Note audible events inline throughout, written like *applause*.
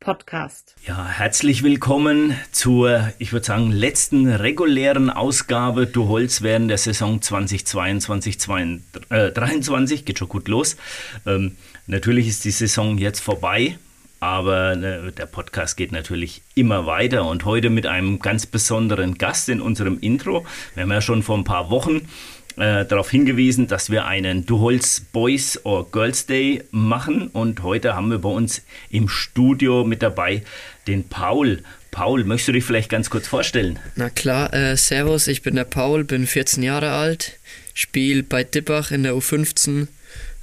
Podcast. Ja, herzlich willkommen zur, ich würde sagen, letzten regulären Ausgabe Du Holz während der Saison 2022, 2023. Geht schon gut los. Ähm, natürlich ist die Saison jetzt vorbei, aber ne, der Podcast geht natürlich immer weiter und heute mit einem ganz besonderen Gast in unserem Intro. Wir haben ja schon vor ein paar Wochen äh, darauf hingewiesen, dass wir einen Du Holz Boys or Girls Day machen und heute haben wir bei uns im Studio mit dabei den Paul. Paul, möchtest du dich vielleicht ganz kurz vorstellen? Na klar, äh, Servus, ich bin der Paul, bin 14 Jahre alt, spiele bei Dippach in der U15.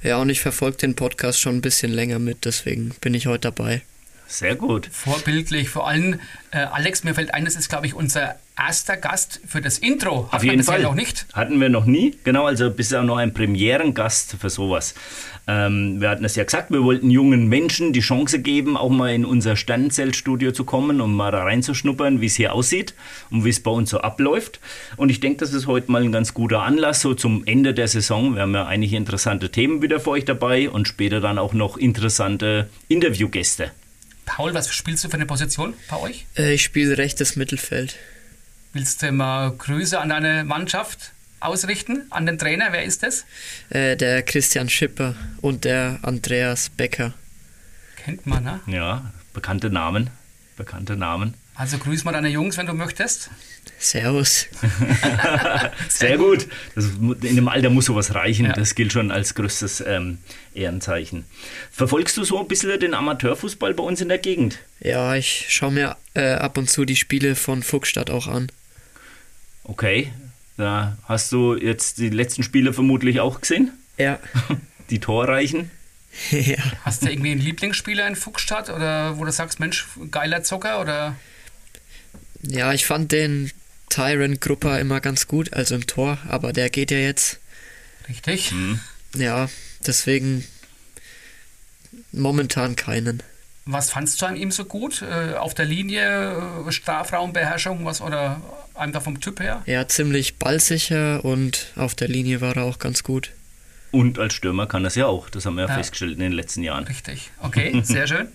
Ja, und ich verfolge den Podcast schon ein bisschen länger mit, deswegen bin ich heute dabei. Sehr gut. Vorbildlich. Vor allem, äh, Alex, mir fällt ein, das ist, glaube ich, unser erster Gast für das Intro. Hat Auf jeden Fall. noch nicht? Hatten wir noch nie. Genau, also bisher noch ein Premierengast für sowas. Ähm, wir hatten es ja gesagt, wir wollten jungen Menschen die Chance geben, auch mal in unser Sternenzeltstudio zu kommen, um mal da reinzuschnuppern, wie es hier aussieht und wie es bei uns so abläuft. Und ich denke, das ist heute mal ein ganz guter Anlass, so zum Ende der Saison. Wir haben ja einige interessante Themen wieder für euch dabei und später dann auch noch interessante Interviewgäste. Paul, was spielst du für eine Position bei euch? Äh, ich spiele rechtes Mittelfeld. Willst du mal Grüße an deine Mannschaft ausrichten, an den Trainer? Wer ist das? Äh, der Christian Schipper und der Andreas Becker. Kennt man, ne? Ja, bekannte Namen. Bekannte Namen. Also grüß mal deine Jungs, wenn du möchtest. Servus. *laughs* Sehr gut. Das, in dem Alter muss sowas reichen. Ja. Das gilt schon als größtes ähm, Ehrenzeichen. Verfolgst du so ein bisschen den Amateurfußball bei uns in der Gegend? Ja, ich schaue mir äh, ab und zu die Spiele von Fuchsstadt auch an. Okay. Da hast du jetzt die letzten Spiele vermutlich auch gesehen? Ja. *laughs* Die torreichen? *laughs* ja. Hast du irgendwie einen Lieblingsspieler in Fuchsstadt oder wo du sagst, Mensch, geiler Zocker oder? Ja, ich fand den Tyron Grupper immer ganz gut, also im Tor, aber der geht ja jetzt. Richtig. Mhm. Ja, deswegen momentan keinen. Was fandst du an ihm so gut? Äh, auf der Linie, äh, Strafraumbeherrschung, was oder einfach vom Typ her? Ja, ziemlich ballsicher und auf der Linie war er auch ganz gut. Und als Stürmer kann das ja auch, das haben wir ja, ja. festgestellt in den letzten Jahren. Richtig, okay, *laughs* sehr schön.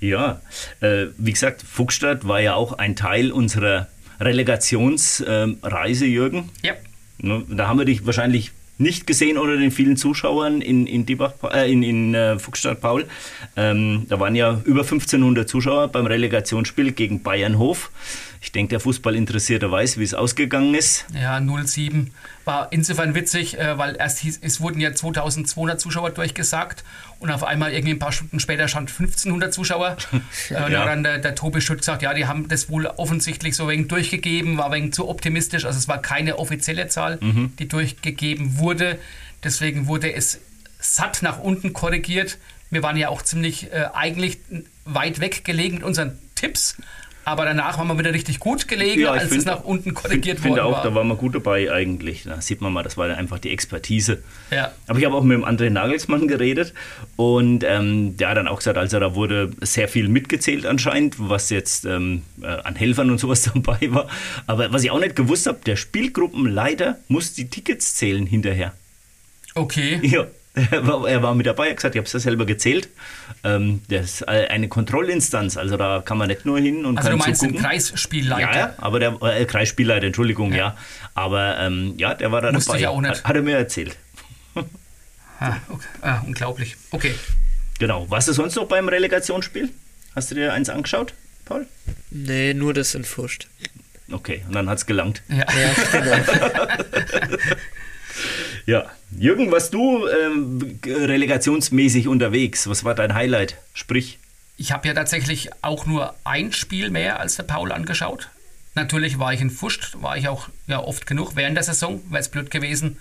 Ja, äh, wie gesagt, Fuchsstadt war ja auch ein Teil unserer Relegationsreise, äh, Jürgen. Ja. Ne, da haben wir dich wahrscheinlich nicht gesehen unter den vielen Zuschauern in, in, Diebach, äh, in, in äh, Fuchsstadt Paul. Ähm, da waren ja über 1500 Zuschauer beim Relegationsspiel gegen Bayernhof. Ich denke, der Fußballinteressierte weiß, wie es ausgegangen ist. Ja, 0-7 war insofern witzig, äh, weil erst hieß, es wurden ja 2200 Zuschauer durchgesagt und auf einmal irgendwie ein paar Stunden später stand 1500 Zuschauer. *laughs* Äh, ja. Und dann der, der Tobi Schütt gesagt, ja, die haben das wohl offensichtlich so wenig durchgegeben, war wenig zu optimistisch. Also es war keine offizielle Zahl, mhm. die durchgegeben wurde. Deswegen wurde es satt nach unten korrigiert. Wir waren ja auch ziemlich äh, eigentlich weit weg gelegen mit unseren Tipps. Aber danach waren wir wieder richtig gut gelegen, ja, als find, es nach unten korrigiert find, worden auch, war. da waren wir gut dabei eigentlich. Da sieht man mal, das war einfach die Expertise. Ja. Aber ich habe auch mit dem André Nagelsmann geredet und ähm, der hat dann auch gesagt, also da wurde sehr viel mitgezählt anscheinend, was jetzt ähm, äh, an Helfern und sowas *laughs* dabei war. Aber was ich auch nicht gewusst habe, der Spielgruppenleiter muss die Tickets zählen hinterher. Okay. Ja, er *laughs* war, er war mit dabei, er hat gesagt, ich habe es ja selber gezählt. Ähm, das ist eine Kontrollinstanz, also da kann man nicht nur hin und Also kann du meinst zugucken. den Kreisspielleiter? Ja, ja, aber der äh, Kreisspielleiter, Entschuldigung, ja. ja. Aber ähm, ja, der war da Musste dabei. Ich auch nicht. Hat, hat er mir erzählt. *laughs* ah, okay. ah, unglaublich. Okay. Genau. Warst du sonst noch beim Relegationsspiel? Hast du dir eins angeschaut, Paul? Nee, nur das in Furcht. Okay, und dann hat es gelangt. Ja, ja genau. *laughs* Ja, Jürgen, warst du ähm, relegationsmäßig unterwegs? Was war dein Highlight? Sprich. Ich habe ja tatsächlich auch nur ein Spiel mehr als der Paul angeschaut. Natürlich war ich in Fuscht, war ich auch ja, oft genug während der Saison, wäre es blöd gewesen,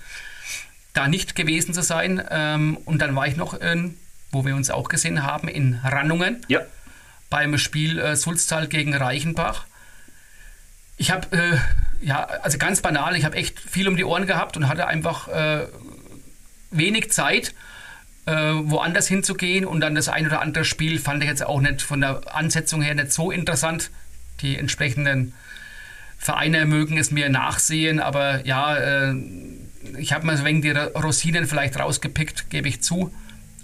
da nicht gewesen zu sein. Ähm, und dann war ich noch, in, wo wir uns auch gesehen haben, in Rannungen. Ja. Beim Spiel äh, Sulztal gegen Reichenbach. Ich habe, äh, ja, also ganz banal, ich habe echt viel um die Ohren gehabt und hatte einfach äh, wenig Zeit, äh, woanders hinzugehen. Und dann das ein oder andere Spiel fand ich jetzt auch nicht von der Ansetzung her nicht so interessant. Die entsprechenden Vereine mögen es mir nachsehen, aber ja, äh, ich habe mal wegen die Rosinen vielleicht rausgepickt, gebe ich zu.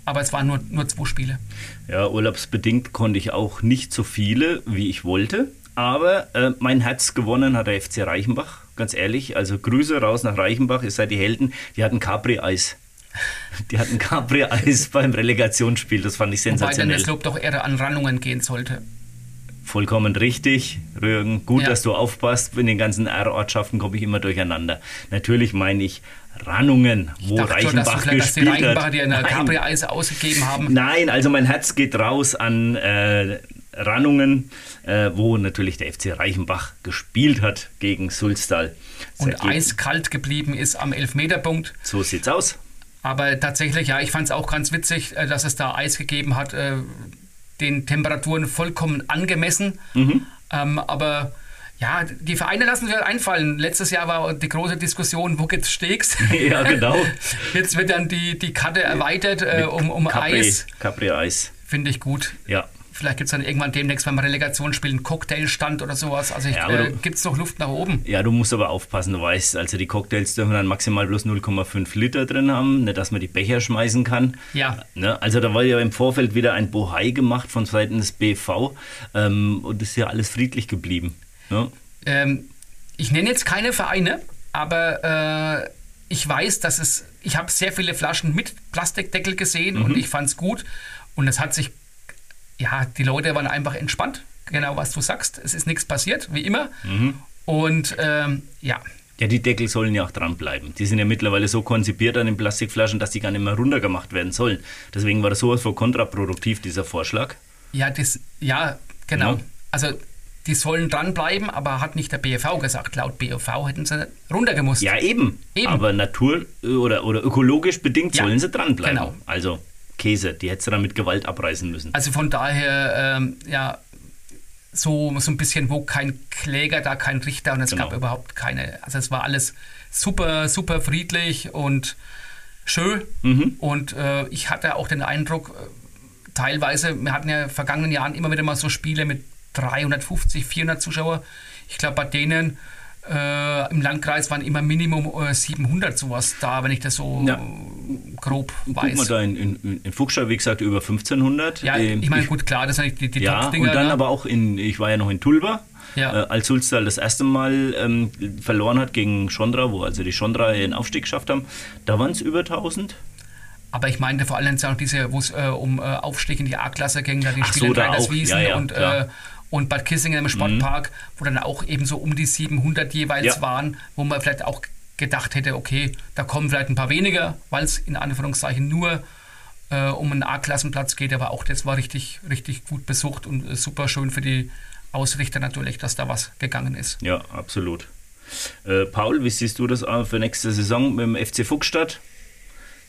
Aber es waren nur, nur zwei Spiele. Ja, urlaubsbedingt konnte ich auch nicht so viele, wie ich wollte. Aber äh, mein Herz gewonnen hat der FC Reichenbach, ganz ehrlich. Also Grüße raus nach Reichenbach, ihr seid die Helden. Die hatten Capri-Eis. *laughs* Die hatten Capri-Eis *laughs* beim Relegationsspiel, das fand ich sensationell. Wobei dann das Lob doch eher an Rannungen gehen sollte. Vollkommen richtig, Rügen. Gut, ja. dass du aufpasst. In den ganzen R-Ortschaften komme ich immer durcheinander. Natürlich meine ich Rannungen, wo dachte, Reichenbach dass, gespielt dass die Reichenbach hat. die eine Capri-Eis ausgegeben haben. Nein, also mein Herz geht raus an äh, Rannungen, äh, wo natürlich der FC Reichenbach gespielt hat gegen Sulztal. Und eiskalt geblieben ist am Elfmeterpunkt. So sieht's aus. Aber tatsächlich, ja, ich fand es auch ganz witzig, äh, dass es da Eis gegeben hat, äh, den Temperaturen vollkommen angemessen. Mhm. Ähm, aber ja, die Vereine lassen sich halt einfallen. Letztes Jahr war die große Diskussion, wo geht's Steaks? *laughs* Ja, genau. *laughs* Jetzt wird dann die, die Karte erweitert äh, um, um Capri, Eis. Capri-Eis. Finde ich gut. Ja. Vielleicht gibt es dann irgendwann demnächst beim Relegationsspiel einen Cocktailstand oder sowas. Also ja, äh, gibt es noch Luft nach oben? Ja, du musst aber aufpassen, du weißt, also die Cocktails dürfen dann maximal bloß 0,5 Liter drin haben, nicht, dass man die Becher schmeißen kann. Ja. Ne? Also da war ja im Vorfeld wieder ein Bohai gemacht von Seiten des BV ähm, und das ist ja alles friedlich geblieben. Ne? Ähm, ich nenne jetzt keine Vereine, aber äh, ich weiß, dass es, ich habe sehr viele Flaschen mit Plastikdeckel gesehen mhm. und ich fand es gut und es hat sich ja, die Leute waren einfach entspannt, genau was du sagst. Es ist nichts passiert, wie immer. Mhm. Und ähm, ja. Ja, die Deckel sollen ja auch dranbleiben. Die sind ja mittlerweile so konzipiert an den Plastikflaschen, dass die gar nicht mehr runtergemacht werden sollen. Deswegen war das sowas von kontraproduktiv, dieser Vorschlag. Ja, das, ja genau. Ja. Also die sollen dranbleiben, aber hat nicht der BFV gesagt. Laut BFV hätten sie runtergemusst. Ja, eben. eben. Aber natur- oder, oder ökologisch bedingt ja, sollen sie dranbleiben. Genau. Also Käse. Die hättest du dann mit Gewalt abreißen müssen. Also von daher, ähm, ja, so, so ein bisschen, wo kein Kläger, da kein Richter und es genau. gab überhaupt keine. Also es war alles super, super friedlich und schön. Mhm. Und äh, ich hatte auch den Eindruck, äh, teilweise, wir hatten ja in vergangenen Jahren immer wieder mal so Spiele mit 350, 400 Zuschauer. Ich glaube, bei denen äh, Im Landkreis waren immer Minimum äh, 700 sowas da, wenn ich das so ja. grob weiß. Guck mal da in, in, in Fuchscher, wie gesagt, über 1500. Ja, ähm, ich meine, gut, klar, das sind die, die ja, Top-Dinger. Und dann da. aber auch in, ich war ja noch in Tulba. Ja. Äh, als Sulztal das erste Mal ähm, verloren hat gegen Schondra, wo also die Schondra den Aufstieg geschafft haben, da waren es über 1000. Aber ich meinte vor allem auch diese, wo es äh, um äh, Aufstieg in die A-Klasse ging, da die Ach Spiele so, da Wiesen ja, ja, und äh, und Bad Kissingen im Sportpark, mhm. wo dann auch eben so um die 700 jeweils ja. waren, wo man vielleicht auch gedacht hätte, okay, da kommen vielleicht ein paar weniger, weil es in Anführungszeichen nur äh, um einen A-Klassenplatz geht, aber auch das war richtig, richtig gut besucht und äh, super schön für die Ausrichter natürlich, dass da was gegangen ist. Ja, absolut. Äh, Paul, wie siehst du das für nächste Saison mit dem FC Fuchsstadt?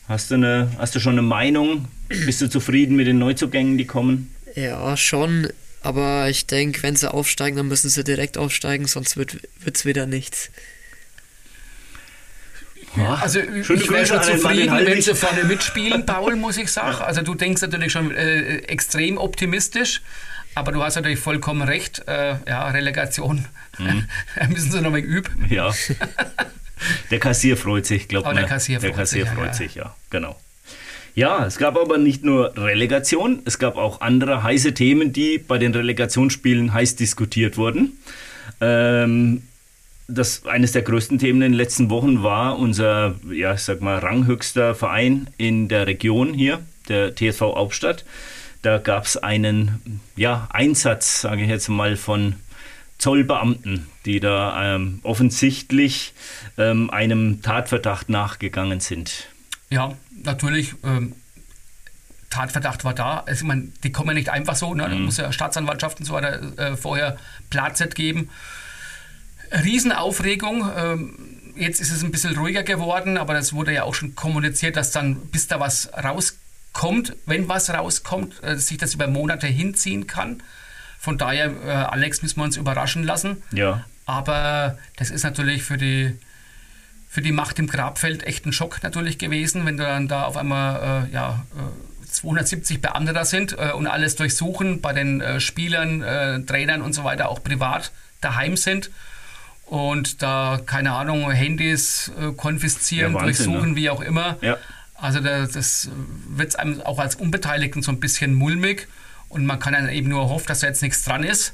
Hast du, eine, hast du schon eine Meinung? Bist du zufrieden mit den Neuzugängen, die kommen? Ja, schon. Aber ich denke, wenn sie aufsteigen, dann müssen sie direkt aufsteigen, sonst wird es wieder nichts. Also ich wäre schon zufrieden, wenn sie vorne mitspielen, Paul, muss ich sagen. Also du denkst natürlich schon äh, extrem optimistisch, aber du hast natürlich vollkommen recht. Äh, ja, Relegation mhm. *laughs* müssen sie noch mal üben. Ja. *laughs* Der Kassier freut sich, glaube ich. Der Kassier freut, der Kassier sich, freut ja, sich, ja, genau. Ja, es gab aber nicht nur Relegation, es gab auch andere heiße Themen, die bei den Relegationsspielen heiß diskutiert wurden. Ähm, das eines der größten Themen in den letzten Wochen war unser, ja, ich sag mal, ranghöchster Verein in der Region hier, der TSV Hauptstadt. Da gab es einen ja, Einsatz, sage ich jetzt mal, von Zollbeamten, die da ähm, offensichtlich ähm, einem Tatverdacht nachgegangen sind. Ja, natürlich. Ähm, Tatverdacht war da. Also, ich meine, die kommen ja nicht einfach so. Ne? Da muss ja Staatsanwaltschaft und so weiter äh, vorher Platz geben. Riesenaufregung. Ähm, jetzt ist es ein bisschen ruhiger geworden, aber das wurde ja auch schon kommuniziert, dass dann, bis da was rauskommt, wenn was rauskommt, äh, sich das über Monate hinziehen kann. Von daher, äh, Alex, müssen wir uns überraschen lassen. Ja. Aber das ist natürlich für die, für die Macht im Grabfeld echt ein Schock natürlich gewesen, wenn dann da auf einmal äh, ja, 270 Beamte da sind äh, und alles durchsuchen, bei den äh, Spielern, äh, Trainern und so weiter auch privat daheim sind und da, keine Ahnung, Handys konfiszieren, ja, Wahnsinn, durchsuchen, ne? wie auch immer. Ja. Also da, das wird einem auch als Unbeteiligten so ein bisschen mulmig und man kann dann eben nur hoffen, dass da jetzt nichts dran ist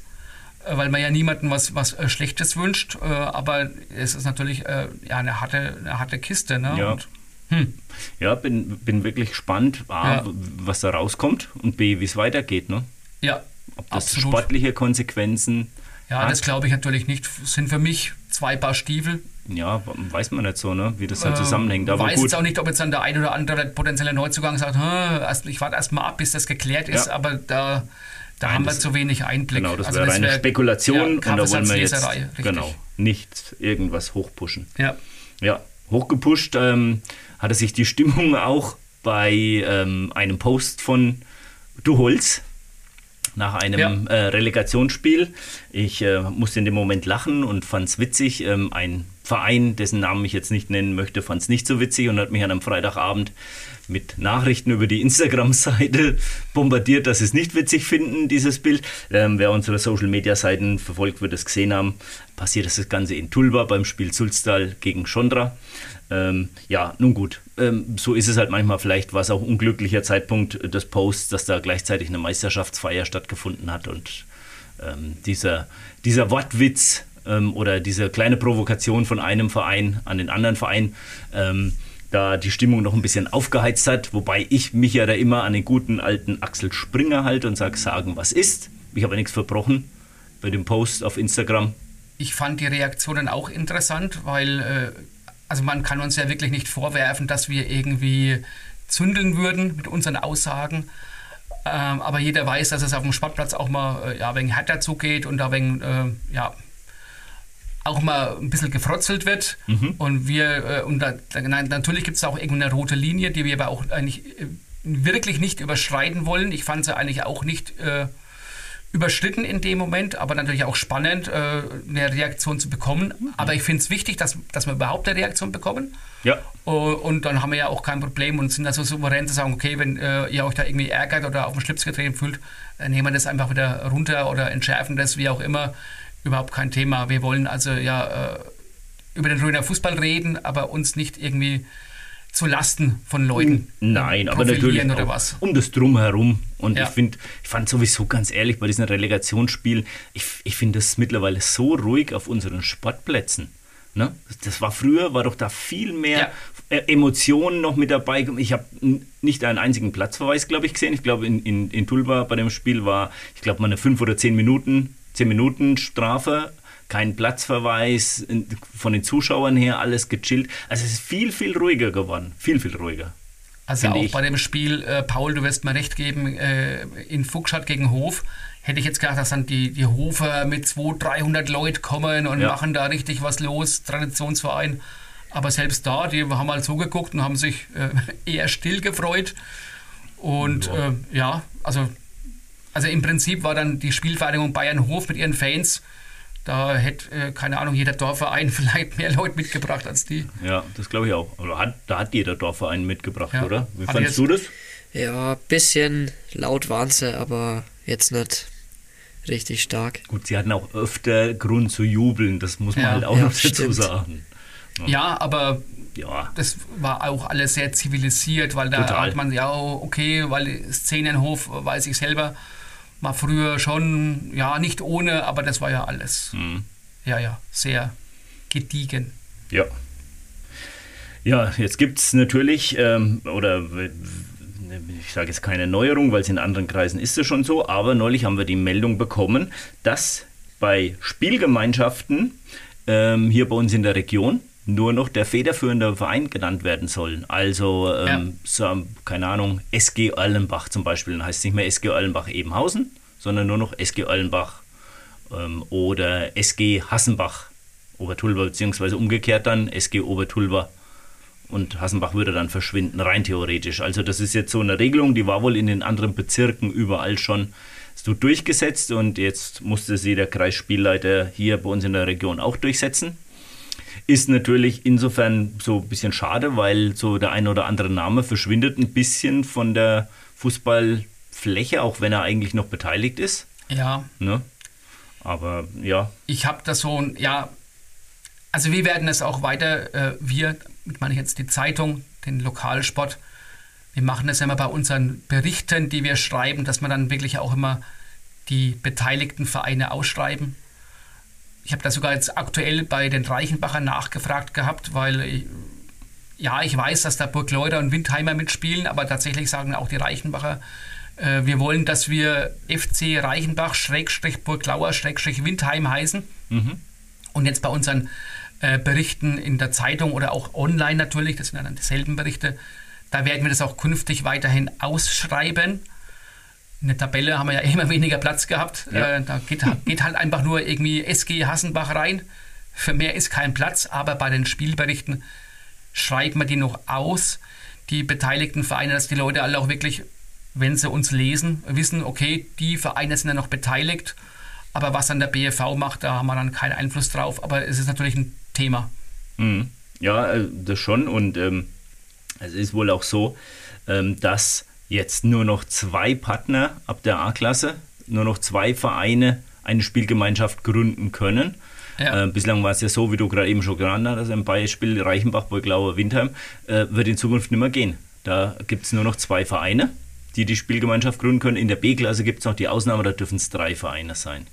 weil man ja niemandem was, was Schlechtes wünscht, aber es ist natürlich ja, eine, harte, eine harte Kiste. Ne? Ja. Und hm. Ja, bin, bin wirklich gespannt, A, ja. was da rauskommt und B, wie es weitergeht. Ne? Ja, Ob das absolut. sportliche Konsequenzen Ja, hat. das glaube ich natürlich nicht. Das sind für mich zwei Paar Stiefel. Ja, weiß man nicht so, ne? wie das halt zusammenhängt. Ich weiß gut. jetzt auch nicht, ob jetzt dann der ein oder andere potenzielle Neuzugang sagt, ich warte erst mal ab, bis das geklärt ist, ja. aber da, da Nein, haben wir zu wenig Einblick. Genau, das also wäre das eine wär, Spekulation ja, und da wollen wir jetzt genau, nicht irgendwas hochpushen. Ja. Ja, hochgepusht ähm, hatte sich die Stimmung auch bei ähm, einem Post von Du Holz nach einem ja. äh, Relegationsspiel. Ich äh, musste in dem Moment lachen und fand es witzig. Ähm, ein Verein, dessen Namen ich jetzt nicht nennen möchte, fand es nicht so witzig und hat mich an einem Freitagabend mit Nachrichten über die Instagram-Seite *laughs* bombardiert, dass sie es nicht witzig finden, dieses Bild. Ähm, wer unsere Social-Media-Seiten verfolgt, wird es gesehen haben. Passiert das Ganze in Tulba beim Spiel Sulstal gegen Schondra. Ähm, ja, nun gut, ähm, so ist es halt manchmal. Vielleicht war es auch unglücklicher Zeitpunkt des Posts, dass da gleichzeitig eine Meisterschaftsfeier stattgefunden hat und ähm, dieser, dieser Wortwitz ähm, oder diese kleine Provokation von einem Verein an den anderen Verein ähm, da die Stimmung noch ein bisschen aufgeheizt hat, wobei ich mich ja da immer an den guten alten Axel Springer halte und sage, sagen, was ist. Ich habe nichts verbrochen bei dem Post auf Instagram. Ich fand die Reaktionen auch interessant, weil äh, also man kann uns ja wirklich nicht vorwerfen, dass wir irgendwie zündeln würden mit unseren Aussagen. Ähm, aber jeder weiß, dass es auf dem Sportplatz auch mal äh, ja, wegen härter zugeht und da wegen, äh, ja, auch mal ein bisschen gefrotzelt wird. Mhm. Und wir, äh, und da, da, natürlich gibt es auch irgendeine rote Linie, die wir aber auch eigentlich äh, wirklich nicht überschreiten wollen. Ich fand sie eigentlich auch nicht äh, überschritten in dem Moment, aber natürlich auch spannend, äh, eine Reaktion zu bekommen. Mhm. Aber ich finde es wichtig, dass, dass wir überhaupt eine Reaktion bekommen. Ja. Und dann haben wir ja auch kein Problem und sind also souverän zu sagen, okay, wenn äh, ihr euch da irgendwie ärgert oder auf den Schlips getreten fühlt, äh, nehmen wir das einfach wieder runter oder entschärfen das, wie auch immer. Überhaupt kein Thema. Wir wollen also ja äh, über den Röner Fußball reden, aber uns nicht irgendwie zu Lasten von Leuten. Nein, aber natürlich oder was. um das Drumherum. Und ja. ich finde, ich fand sowieso ganz ehrlich bei diesen Relegationsspielen, ich, ich finde es mittlerweile so ruhig auf unseren Sportplätzen. Ne? Das war früher, war doch da viel mehr ja. Äh, Emotionen noch mit dabei. Ich habe nicht einen einzigen Platzverweis, glaube ich, gesehen. Ich glaube, in, in, in Tulba bei dem Spiel war, ich glaube, mal eine fünf oder zehn Minuten, zehn Minuten Strafe kein Platzverweis, von den Zuschauern her alles gechillt. Also es ist viel, viel ruhiger geworden. Viel, viel ruhiger. Also auch ich. bei dem Spiel, äh, Paul, du wirst mir recht geben, äh, in Fuchsstadt gegen Hof, hätte ich jetzt gedacht, dass dann die, die Hofer mit 200, 300 Leuten kommen und ja. machen da richtig was los, Traditionsverein. Aber selbst da, die haben mal zugeguckt und haben sich äh, *laughs* eher still gefreut. Und ja. Äh, ja, also, also im Prinzip war dann die Spielvereinigung Bayern Hof mit ihren Fans da hätte, äh, keine Ahnung, jeder Dorfverein *laughs* vielleicht mehr Leute mitgebracht als die. Ja, das glaube ich auch. Aber hat, da hat jeder Dorfverein mitgebracht, ja. oder? Wie hat fandest du das? Ja, bisschen laut waren sie, aber jetzt nicht richtig stark. Gut, sie hatten auch öfter Grund zu jubeln, das muss man ja. halt auch ja, noch dazu stimmt. sagen. Ja, ja aber ja. das war auch alles sehr zivilisiert, weil da Total. hat man ja, okay, weil Szenenhof weiß ich selber, war früher schon, ja, nicht ohne, aber das war ja alles. Mhm. Ja, ja, sehr gediegen. Ja. Ja, jetzt gibt es natürlich, ähm, oder ich sage jetzt keine Neuerung, weil es in anderen Kreisen ist es schon so, aber neulich haben wir die Meldung bekommen, dass bei Spielgemeinschaften ähm, hier bei uns in der Region nur noch der federführende Verein genannt werden soll. Also, ähm, ja. so, keine Ahnung, SG Erlenbach zum Beispiel. Dann heißt es nicht mehr SG Erlenbach Ebenhausen, sondern nur noch SG Erlenbach ähm, oder SG Hassenbach Obertulver, beziehungsweise umgekehrt dann SG Obertulver und Hassenbach würde dann verschwinden, rein theoretisch. Also das ist jetzt so eine Regelung, die war wohl in den anderen Bezirken überall schon so durchgesetzt und jetzt musste sie der Kreisspielleiter hier bei uns in der Region auch durchsetzen. Ist natürlich insofern so ein bisschen schade, weil so der ein oder andere Name verschwindet ein bisschen von der Fußballfläche, auch wenn er eigentlich noch beteiligt ist. Ja. Ne? Aber ja. Ich habe das so, ja, also wir werden es auch weiter, äh, wir, ich meine jetzt die Zeitung, den Lokalsport, wir machen das immer bei unseren Berichten, die wir schreiben, dass wir dann wirklich auch immer die beteiligten Vereine ausschreiben. Ich habe da sogar jetzt aktuell bei den Reichenbachern nachgefragt gehabt, weil ich, ja, ich weiß, dass da Burgleuder und Windheimer mitspielen, aber tatsächlich sagen auch die Reichenbacher, äh, wir wollen, dass wir FC Reichenbach, Schrägstrich Burglauer, Schrägstrich Windheim heißen. Mhm. Und jetzt bei unseren äh, Berichten in der Zeitung oder auch online natürlich, das sind dann dieselben Berichte, da werden wir das auch künftig weiterhin ausschreiben. In der Tabelle haben wir ja immer weniger Platz gehabt. Ja. Äh, da geht, geht, halt einfach nur irgendwie SG Hassenbach rein. Für mehr ist kein Platz, aber bei den Spielberichten schreiben wir die noch aus, die beteiligten Vereine, dass die Leute alle auch wirklich, wenn sie uns lesen, wissen, okay, die Vereine sind ja noch beteiligt, aber was dann der BFV macht, da haben wir dann keinen Einfluss drauf. Aber es ist natürlich ein Thema. Mhm. Ja, äh, das schon. Und ähm, es ist wohl auch so, ähm, dass jetzt nur noch zwei Partner ab der A-Klasse, nur noch zwei Vereine eine Spielgemeinschaft gründen können. Ja. Äh, bislang war es ja so, wie du gerade eben schon genannt hast, ein Beispiel Reichenbach, Beuglaue, Windheim, äh, wird in Zukunft nicht mehr gehen. Da gibt es nur noch zwei Vereine, die die Spielgemeinschaft gründen können. In der B-Klasse gibt es noch die Ausnahme, da dürfen es drei Vereine sein.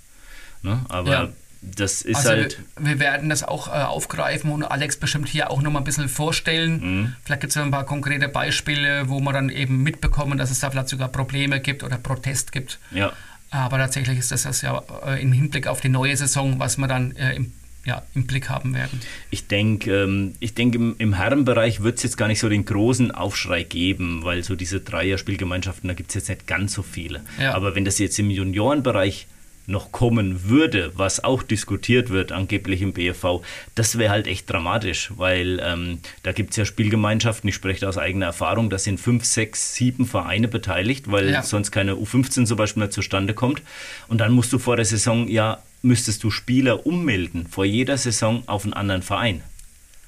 Ne? Aber ja das ist also halt. Wir, werden das auch äh, aufgreifen und Alex bestimmt hier auch nochmal ein bisschen vorstellen. Mhm. Vielleicht gibt es ein paar konkrete Beispiele, wo man dann eben mitbekommen, dass es da vielleicht sogar Probleme gibt oder Protest gibt. Ja. Aber tatsächlich ist das, das ja äh, im Hinblick auf die neue Saison, was wir dann äh, im, ja, im Blick haben werden. Ich denke, ähm, ich denk, im, im Herrenbereich wird es jetzt gar nicht so den großen Aufschrei geben, weil so diese Dreier-Spielgemeinschaften, da gibt es jetzt nicht ganz so viele. Ja. Aber wenn das jetzt im Juniorenbereich noch kommen würde, was auch diskutiert wird, angeblich im BFV, das wäre halt echt dramatisch, weil ähm, da gibt es ja Spielgemeinschaften, ich spreche aus eigener Erfahrung, da sind fünf, sechs, sieben Vereine beteiligt, weil ja. sonst keine U15 zum Beispiel mehr zustande kommt. Und dann musst du vor der Saison, ja, müsstest du Spieler ummelden, vor jeder Saison auf einen anderen Verein.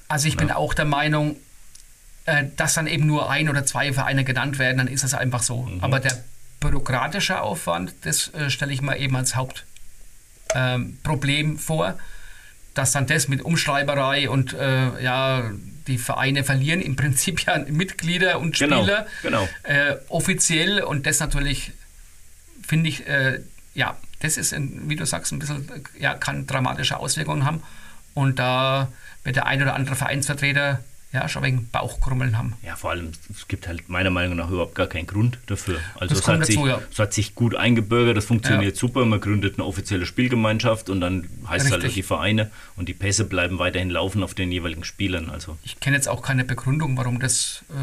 Also ich ja. bin auch der Meinung, äh, dass dann eben nur ein oder zwei Vereine genannt werden, dann ist das einfach so. Mhm. Aber der bürokratischer Aufwand, das äh, stelle ich mal eben als Hauptproblem ähm, vor, dass dann das mit Umschreiberei und äh, ja, die Vereine verlieren im Prinzip ja *laughs* Mitglieder und genau, Spieler genau, genau. Äh, offiziell und das natürlich finde ich, äh, ja, das ist, ein, wie du sagst, ein bisschen, ja, kann dramatische Auswirkungen haben und da wird der ein oder andere Vereinsvertreter ja, schon wegen Bauchkrummeln haben. Ja, vor allem, es gibt halt meiner Meinung nach überhaupt gar keinen Grund dafür. Also es hat, dazu, sich, ja. es hat sich gut eingebürgert, das funktioniert ja. super, man gründet eine offizielle Spielgemeinschaft und dann heißt es halt die Vereine und die Pässe bleiben weiterhin laufen auf den jeweiligen Spielern. Also. Ich kenne jetzt auch keine Begründung, warum das äh,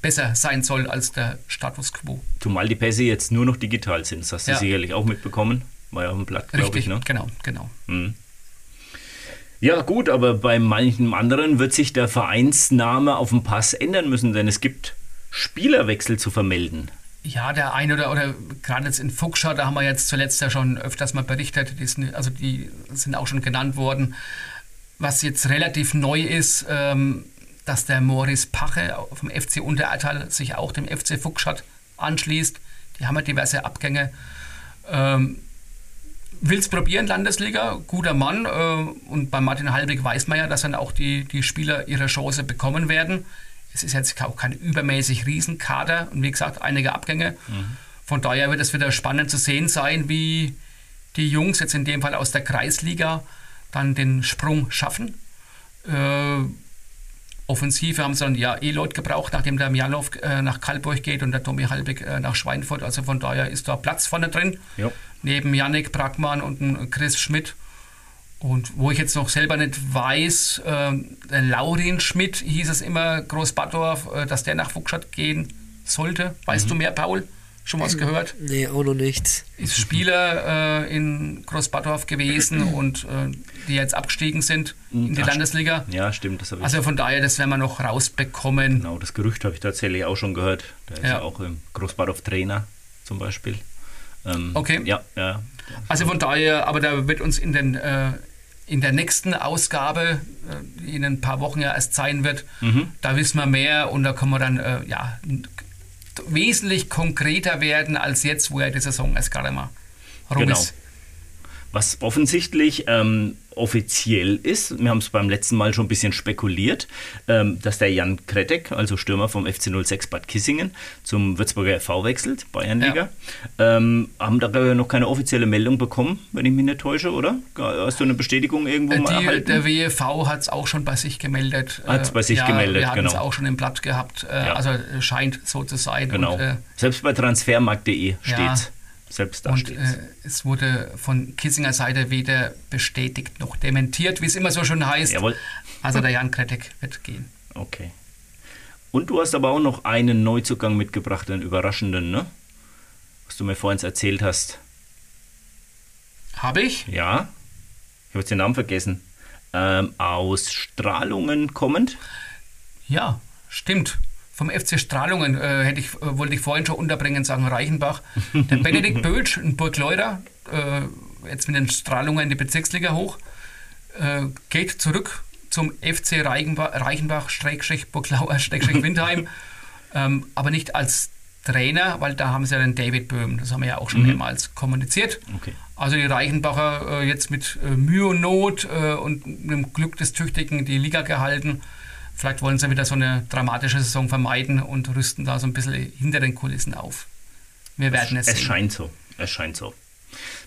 besser sein soll als der Status quo. Zumal die Pässe jetzt nur noch digital sind, das hast du ja. sicherlich auch mitbekommen. War ja auf dem Blatt, glaube ich. Ne? Genau, genau. Mhm. Ja, gut, aber bei manchen anderen wird sich der Vereinsname auf dem Pass ändern müssen, denn es gibt Spielerwechsel zu vermelden. Ja, der eine oder, oder gerade jetzt in Fuchscher, da haben wir jetzt zuletzt ja schon öfters mal berichtet, die sind, also die sind auch schon genannt worden. Was jetzt relativ neu ist, ähm, dass der Moritz Pache vom FC Unterertal sich auch dem FC Fuchsstadt anschließt. Die haben ja diverse Abgänge. Ähm, will es probieren, Landesliga, guter Mann. Äh, und bei Martin Halbig weiß man ja, dass dann auch die, die Spieler ihre Chance bekommen werden. Es ist jetzt auch kein übermäßig Riesenkader und wie gesagt, einige Abgänge. Mhm. Von daher wird es wieder spannend zu sehen sein, wie die Jungs jetzt in dem Fall aus der Kreisliga dann den Sprung schaffen. Äh, Offensive haben sie dann ja eh Leute gebraucht, nachdem der Mjalow äh, nach Kalburg geht und der Tommy Halbig äh, nach Schweinfurt. Also von daher ist da Platz vorne drin. Ja. Neben Yannick Brackmann und Chris Schmidt. Und wo ich jetzt noch selber nicht weiß, äh, der Laurin Schmidt hieß es immer, Großbaddorf, äh, dass der nach Fuchsstadt gehen sollte. Weißt mhm. du mehr, Paul? Schon was gehört? Nee, auch noch nichts. Ist Spieler äh, in Großbaddorf gewesen *clears throat* und äh, die jetzt abgestiegen sind in die Ach, Landesliga. Ja, stimmt. Das also von daher, das werden wir noch rausbekommen. Genau, das Gerücht habe ich tatsächlich auch schon gehört. Der ist ja, auch im Großbaddorf Trainer zum Beispiel. Ähm, okay. Ja, ja. Also von daher, aber da wird uns in den äh, in der nächsten Ausgabe, äh, die in ein paar Wochen ja erst sein wird, mhm. da wissen wir mehr und da können wir dann äh, ja, wesentlich konkreter werden als jetzt, wo ja die Saison erst gerade mal rum genau. ist. Was offensichtlich ähm, offiziell ist, wir haben es beim letzten Mal schon ein bisschen spekuliert, ähm, dass der Jan Kretek, also Stürmer vom FC 06 Bad Kissingen, zum Würzburger FV wechselt, Bayernliga. Ja. Ähm, haben da noch keine offizielle Meldung bekommen, wenn ich mich nicht täusche, oder? Hast du eine Bestätigung irgendwo äh, mal erhalten? Der WEV hat es auch schon bei sich gemeldet. Hat es bei sich ja, gemeldet, wir genau. es auch schon im Blatt gehabt. Äh, ja. Also scheint so zu sein. Genau. Und, äh, Selbst bei transfermarkt.de steht es selbst da Und äh, es wurde von Kissinger Seite weder bestätigt noch dementiert, wie es immer so schon heißt. Jawohl. Also der Jan Kretek wird gehen. Okay. Und du hast aber auch noch einen Neuzugang mitgebracht, einen überraschenden, ne? Was du mir vorhin erzählt hast. Habe ich? Ja. Ich habe jetzt den Namen vergessen. Ähm, aus Strahlungen kommend? Ja, stimmt vom FC Strahlungen äh, hätte ich, äh, wollte ich vorhin schon unterbringen, sagen Reichenbach. Der *laughs* Benedikt Bötsch in Burgleuder, äh, jetzt mit den Strahlungen in die Bezirksliga hoch, äh, geht zurück zum FC Reichenbach, Reichenbach Burglauer, *laughs* *laughs* Windheim, ähm, aber nicht als Trainer, weil da haben sie ja den David Böhm, das haben wir ja auch schon mhm. mehrmals kommuniziert. Okay. Also die Reichenbacher äh, jetzt mit äh, Mühe und Not und mit dem Glück des Tüchtigen die Liga gehalten. Vielleicht wollen sie wieder so eine dramatische Saison vermeiden und rüsten da so ein bisschen hinter den Kulissen auf. Wir werden es, es sehen. Es scheint so. Es scheint so.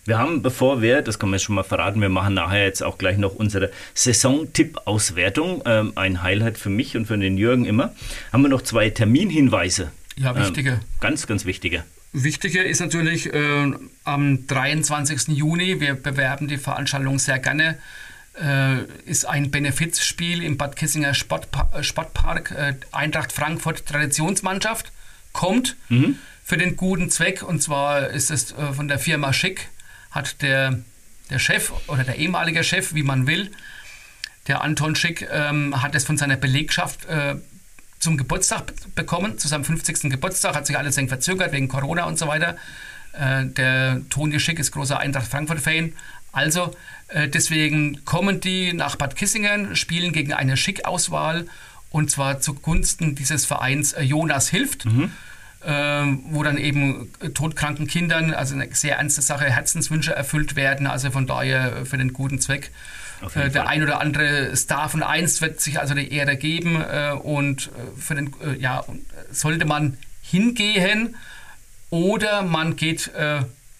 Wir haben, bevor wir, das können wir schon mal verraten, wir machen nachher jetzt auch gleich noch unsere Saison-Tipp-Auswertung, ähm, ein Highlight für mich und für den Jürgen immer, haben wir noch zwei Terminhinweise. Ja, wichtige. Ähm, ganz, ganz wichtige. Wichtige ist natürlich äh, am 23. Juni, wir bewerben die Veranstaltung sehr gerne, äh, ist ein Benefizspiel im Bad Kissinger Sportpa äh, Sportpark. Äh, Eintracht Frankfurt Traditionsmannschaft kommt mhm. für den guten Zweck und zwar ist es äh, von der Firma Schick, hat der, der Chef oder der ehemalige Chef, wie man will, der Anton Schick, ähm, hat es von seiner Belegschaft äh, zum Geburtstag bekommen, zu seinem 50. Geburtstag, hat sich alles verzögert wegen Corona und so weiter. Äh, der Toni Schick ist großer Eintracht Frankfurt-Fan, also äh, deswegen kommen die nach Bad Kissingen, spielen gegen eine Schick-Auswahl und zwar zugunsten dieses Vereins äh, Jonas hilft. Mhm. Äh, wo dann eben äh, todkranken Kindern, also eine sehr ernste Sache, Herzenswünsche erfüllt werden, also von daher für den guten Zweck. Äh, der ein oder andere Star von einst wird sich also die Ehre geben äh, und für den, ja, sollte man hingehen oder man geht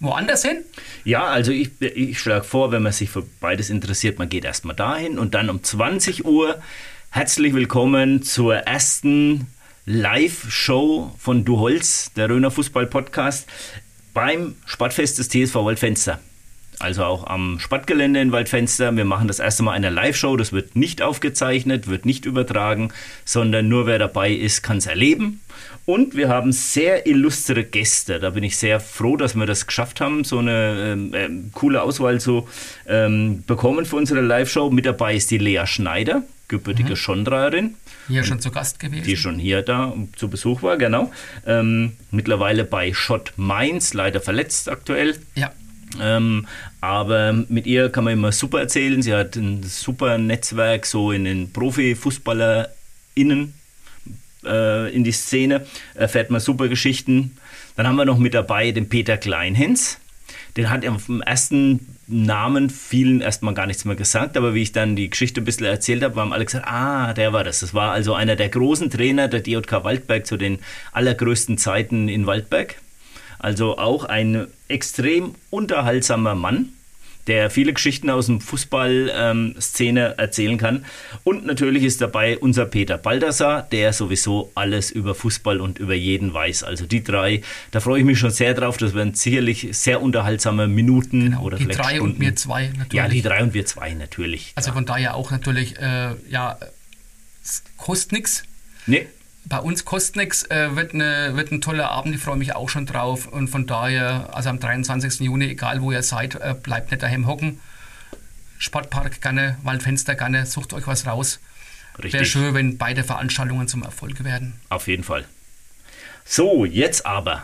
woanders hin? Ja, also ich, ich schlage vor, wenn man sich für beides interessiert, man geht erstmal dahin und dann um 20 Uhr herzlich willkommen zur ersten Live-Show von Du Holz, der Röner Fußball-Podcast, beim Sportfest des TSV Waldfenster. Also auch am Sportgelände in Waldfenster. Wir machen das erste Mal eine Live-Show. Das wird nicht aufgezeichnet, wird nicht übertragen, sondern nur wer dabei ist, kann es erleben. Und wir haben sehr illustre Gäste. Da bin ich sehr froh, dass wir das geschafft haben, so eine ähm, äh, coole Auswahl zu ähm, bekommen für unsere Live-Show. Mit dabei ist die Lea Schneider, gebürtige mhm. Schondreierin. Hier schon zu Gast gewesen. Die schon hier da zu Besuch war, genau. Ähm, mittlerweile bei Schott Mainz, leider verletzt aktuell. Ja. Ähm, aber mit ihr kann man immer super erzählen. Sie hat ein super Netzwerk so in den ProfifußballerInnen äh, in die Szene, erfährt man super Geschichten. Dann haben wir noch mit dabei den Peter Kleinhens. Den hat er vom ersten Namen vielen erstmal gar nichts mehr gesagt, aber wie ich dann die Geschichte ein bisschen erzählt habe, haben alle gesagt, ah, der war das. Das war also einer der großen Trainer der DJK Waldberg zu den allergrößten Zeiten in Waldberg. Also auch ein extrem unterhaltsamer Mann der viele Geschichten aus dem Fußball-Szene ähm, erzählen kann. Und natürlich ist dabei unser Peter Baldassar, der sowieso alles über Fußball und über jeden weiß. Also die drei, da freue ich mich schon sehr drauf. Das werden sicherlich sehr unterhaltsame Minuten genau, oder die vielleicht drei Stunden. und wir zwei natürlich. Ja, die drei und wir zwei natürlich. Also von daher auch natürlich, äh, ja, es kostet nichts. Nee. Bei uns kostet nichts, äh, wird, eine, wird ein toller Abend, ich freue mich auch schon drauf. Und von daher, also am 23. Juni, egal wo ihr seid, äh, bleibt nicht daheim hocken. Sportpark gerne, Waldfenster gerne, sucht euch was raus. Richtig. Wäre schön, wenn beide Veranstaltungen zum Erfolg werden. Auf jeden Fall. So, jetzt aber.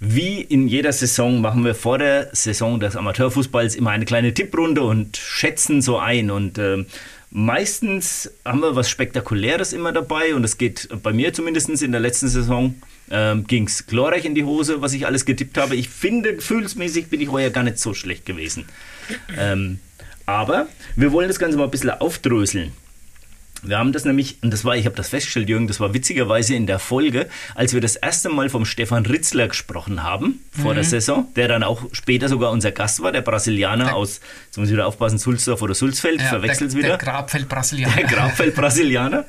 Wie in jeder Saison machen wir vor der Saison des Amateurfußballs immer eine kleine Tipprunde und schätzen so ein. Und äh, Meistens haben wir was Spektakuläres immer dabei und es geht bei mir zumindest in der letzten Saison ähm, ging es glorreich in die Hose, was ich alles getippt habe. Ich finde, gefühlsmäßig bin ich heuer gar nicht so schlecht gewesen. Ähm, aber wir wollen das Ganze mal ein bisschen aufdröseln. Wir haben das nämlich, und das war, ich habe das festgestellt, Jürgen, das war witzigerweise in der Folge, als wir das erste Mal vom Stefan Ritzler gesprochen haben, vor mhm. der Saison, der dann auch später sogar unser Gast war, der Brasilianer der, aus, jetzt muss ich wieder aufpassen, Sulzdorf oder Sulzfeld, ja, verwechselt es wieder. Der Grabfeld-Brasilianer. *laughs* Der Grabfeld-Brasilianer.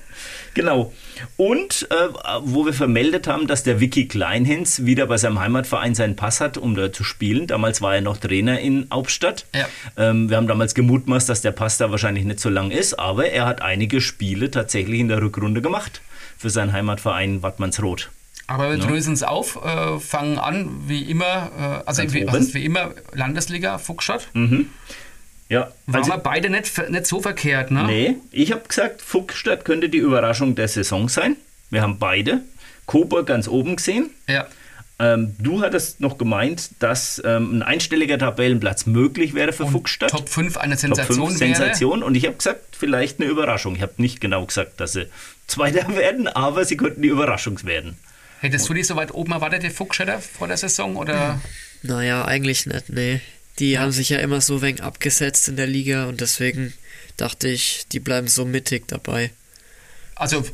Genau. Und äh, wo wir vermeldet haben, dass der Vicky Kleinhens wieder bei seinem Heimatverein seinen Pass hat, um da zu spielen. Damals war er noch Trainer in Hauptstadt. Ja. Ähm, wir haben damals gemutmaßt, dass der Pass da wahrscheinlich nicht so lang ist, aber er hat einige Spiele tatsächlich in der Rückrunde gemacht für seinen Heimatverein Wattmannsroth. Aber wir ja. drösen es auf, äh, fangen an, wie immer, äh, also wie, wie, immer, Landesliga, Fuchsstadt. Mhm. Ja, Waren also, wir beide nicht, nicht so verkehrt, ne? Nee, ich habe gesagt, Fuchsstadt könnte die Überraschung der Saison sein. Wir haben beide Coburg ganz oben gesehen. Ja. Ähm, du hattest noch gemeint, dass ähm, ein einstelliger Tabellenplatz möglich wäre für und Fuchsstadt. Top 5 eine Sensation Top 5 Sensation. Und ich habe gesagt, vielleicht eine Überraschung. Ich habe nicht genau gesagt, dass sie Zweiter *laughs* werden, aber sie könnten die Überraschung werden. Hättest du die so weit oben erwartet, die Fuchsstädter vor der Saison? Oder? Naja, eigentlich nicht, nee. Die haben sich ja immer so wenig abgesetzt in der Liga und deswegen dachte ich, die bleiben so mittig dabei. Also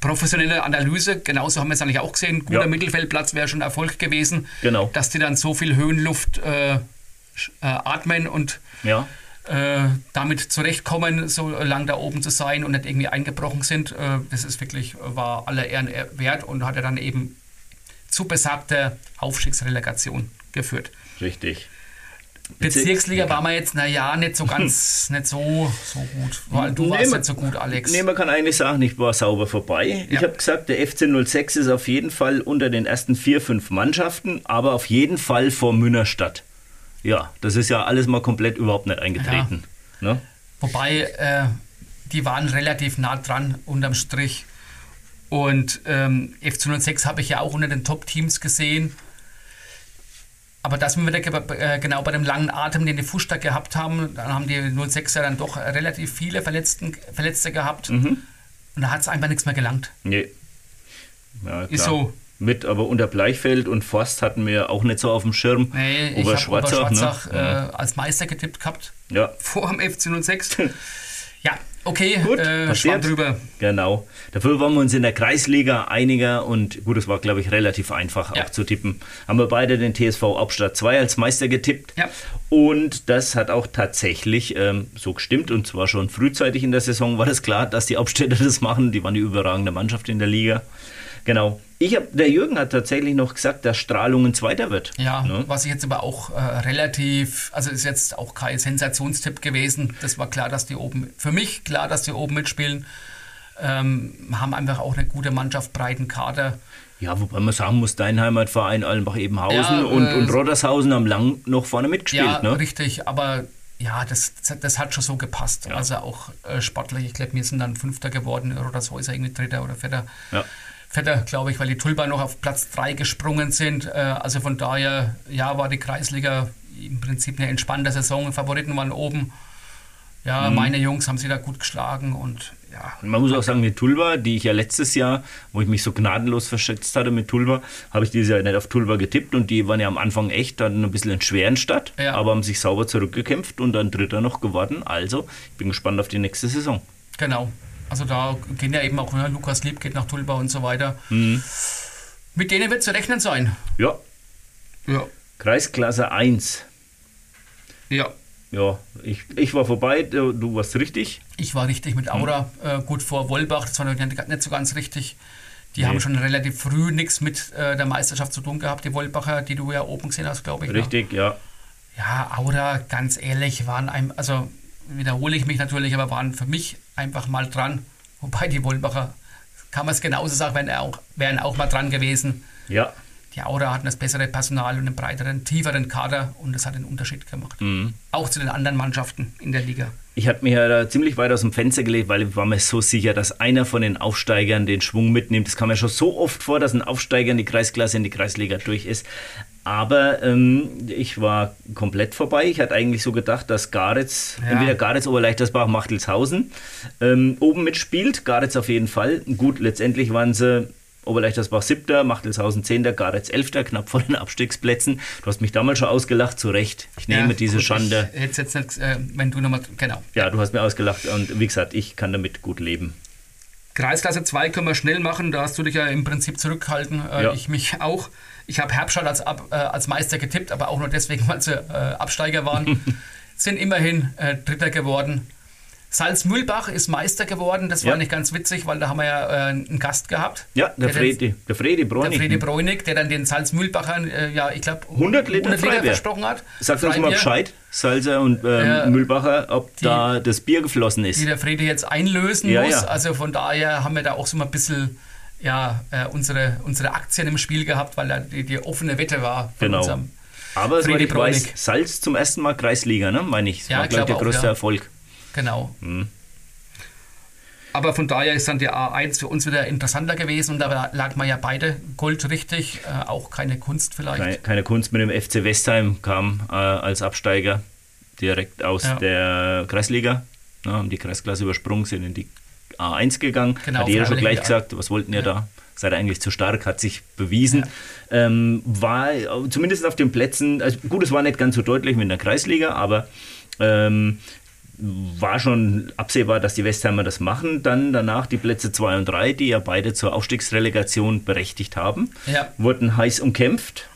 professionelle Analyse, genauso haben wir es eigentlich auch gesehen. Guter ja. Mittelfeldplatz wäre schon Erfolg gewesen. Genau. Dass die dann so viel Höhenluft äh, äh, atmen und ja. äh, damit zurechtkommen, so lang da oben zu sein und nicht irgendwie eingebrochen sind. Äh, das ist wirklich, war aller Ehren wert und hat er dann eben zu besagter Aufstiegsrelegation geführt. Richtig. Bezirksliga war man jetzt, naja, nicht so ganz, nicht so, so gut. Weil du nee, warst man, nicht so gut, Alex. Nee, man kann eigentlich sagen, ich war sauber vorbei. Ja. Ich habe gesagt, der FC 06 ist auf jeden Fall unter den ersten vier, fünf Mannschaften, aber auf jeden Fall vor Münnerstadt. Ja, das ist ja alles mal komplett überhaupt nicht eingetreten. Ja. Ne? Wobei, äh, die waren relativ nah dran unterm Strich. Und ähm, FC 06 habe ich ja auch unter den Top-Teams gesehen. Aber das sind wir wieder äh, genau bei dem langen Atem, den die Fußstadt gehabt haben. Dann haben die 06er dann doch relativ viele Verletzten, Verletzte gehabt. Mhm. Und da hat es einfach nichts mehr gelangt. Nee. Ja, Ist so. Mit, aber unter Bleichfeld und Forst hatten wir auch nicht so auf dem Schirm. Nee, ich habe Oberschwarzach ne? äh, als Meister getippt gehabt. Ja. *laughs* Vor dem FC 06. *laughs* ja, Okay, gut, äh, passiert. drüber. Genau. Dafür waren wir uns in der Kreisliga einiger und gut, es war, glaube ich, relativ einfach ja. auch zu tippen. Haben wir beide den TSV Hauptstadt 2 als Meister getippt. Ja. Und das hat auch tatsächlich ähm, so gestimmt und zwar schon frühzeitig in der Saison war das klar, dass die Hauptstädter das machen. Die waren die überragende Mannschaft in der Liga. Genau. Ich hab, der Jürgen hat tatsächlich noch gesagt, dass Strahlung ein Zweiter wird. Ja, ne? was ich jetzt aber auch äh, relativ, also ist jetzt auch kein Sensationstipp gewesen. Das war klar, dass die oben, für mich klar, dass die oben mitspielen. Ähm, haben einfach auch eine gute Mannschaft, breiten Kader. Ja, wobei man sagen muss, dein Heimatverein Allenbach-Ebenhausen ja, und, äh, und Roddershausen haben lang noch vorne mitgespielt. Ja, ne? richtig, aber ja, das, das hat schon so gepasst. Ja. Also auch äh, sportlich, ich glaube, wir sind dann Fünfter geworden, Roddershäuser irgendwie Dritter oder Vierter. Ja. Vetter, glaube ich, weil die Tulpa noch auf Platz 3 gesprungen sind. Äh, also von daher, ja, war die Kreisliga im Prinzip eine entspannte Saison. Favoriten waren oben. Ja, mhm. meine Jungs haben sie da gut geschlagen und ja. Man muss auch sagen, mit Tulba, die ich ja letztes Jahr, wo ich mich so gnadenlos verschätzt hatte mit Tulba, habe ich dieses Jahr nicht auf Tulba getippt und die waren ja am Anfang echt dann ein bisschen in schweren Stadt, ja. aber haben sich sauber zurückgekämpft und dann Dritter noch geworden. Also, ich bin gespannt auf die nächste Saison. Genau. Also da gehen ja eben auch ne, Lukas Lieb geht nach Tulba und so weiter. Mhm. Mit denen wird zu rechnen sein. Ja. Ja. Kreisklasse 1. Ja. Ja, ich, ich war vorbei, du, warst richtig. Ich war richtig mit Aura, äh, gut vor Wolbach, das war nicht nicht so ganz richtig. Die haben schon relativ früh nichts mit äh, der Meisterschaft zu tun gehabt, die Wolbacher, die du ja oben gesehen hast, glaube ich. ne? Richtig, ja. Ja, Aura, ganz ehrlich, waren einem, also wiederhole ich mich natürlich, aber waren für mich einfach mal dran. Wobei die Wolbacher, kann man es genauso sagen, wären auch, wären auch mal dran gewesen. Ja, Die Aura hatten das bessere Personal und einen breiteren, tieferen Kader und das hat einen Unterschied gemacht. Mhm. Auch zu den anderen Mannschaften in der Liga. Ich hatte mir ja da ziemlich weit aus dem Fenster gelegt, weil ich war mir so sicher, dass einer von den Aufsteigern den Schwung mitnimmt. Das kam ja schon so oft vor, dass ein Aufsteiger in die Kreisklasse, in die Kreisliga durch ist. Aber ähm, ich war komplett vorbei. Ich hatte eigentlich so gedacht, dass Garetz, Ja. entweder Garetz, Oberleichtersbach, Machtelshausen ähm, oben mitspielt. Garetz auf jeden Fall. Gut, letztendlich waren sie Oberleichtersbach siebter, Machtelshausen zehnter, Garetz elfter, knapp vor den Abstiegsplätzen. Du hast mich damals schon ausgelacht, zu Recht. Ich nehme Ja, diese gut, Schande. Ich hätte jetzt nicht, äh, wenn du nochmal, genau. Ja, du hast mir ausgelacht und wie gesagt, ich kann damit gut leben. Kreisklasse 2 können wir schnell machen, da hast du dich ja im Prinzip zurückgehalten, äh, Ja. ich mich auch. Ich habe Herbststadt als, Ab, äh, als Meister getippt, aber auch nur deswegen, *laughs* weil sie äh, Absteiger waren. *laughs* Sind immerhin äh, Dritter geworden. Salzmühlbach ist Meister geworden, das war Ja. nicht ganz witzig, weil da haben wir ja äh, einen Gast gehabt. Ja, der Der Fredi, der Fredi Der Bräunig. Fredi Bräunig, der dann den Salzmühlbachern, äh, ja, ich glaube, 100 Liter Freibier. versprochen hat. Sag uns mal Bescheid, Salzer und Ja. Mühlbacher, ob da das Bier geflossen ist. Die der Fredi jetzt einlösen Ja, muss. ja. Also von daher haben wir da auch so mal ein bisschen ja, äh, unsere, unsere Aktien im Spiel gehabt, weil da die, die offene Wette war von Genau. unserem Aber Fredi ich weiß, Bräunig. Salz zum ersten Mal Kreisliga, ne? Meine ich. Das Ja, war, glaube ich, der auch, größte ja. Erfolg. Genau. Hm. Aber von daher ist dann die A1 für uns wieder interessanter gewesen und da lag man ja beide Gold richtig, äh, auch keine Kunst vielleicht. Keine, keine Kunst mit dem FC Westheim kam äh, als Absteiger direkt aus Ja. der Kreisliga. Ne, haben die Kreisklasse übersprungen, sind in die A1 gegangen. Genau, Hat jeder schon gleich ja. gesagt, was wollten ihr da? Seid ihr eigentlich zu stark, hat sich bewiesen. Ähm, war zumindest auf den Plätzen, also gut, es war nicht ganz so deutlich wie in der Kreisliga, aber ähm, war schon absehbar, dass die Westheimer das machen. Dann danach die Plätze 2 und 3, die ja beide zur Aufstiegsrelegation berechtigt haben, Ja. wurden heiß umkämpft.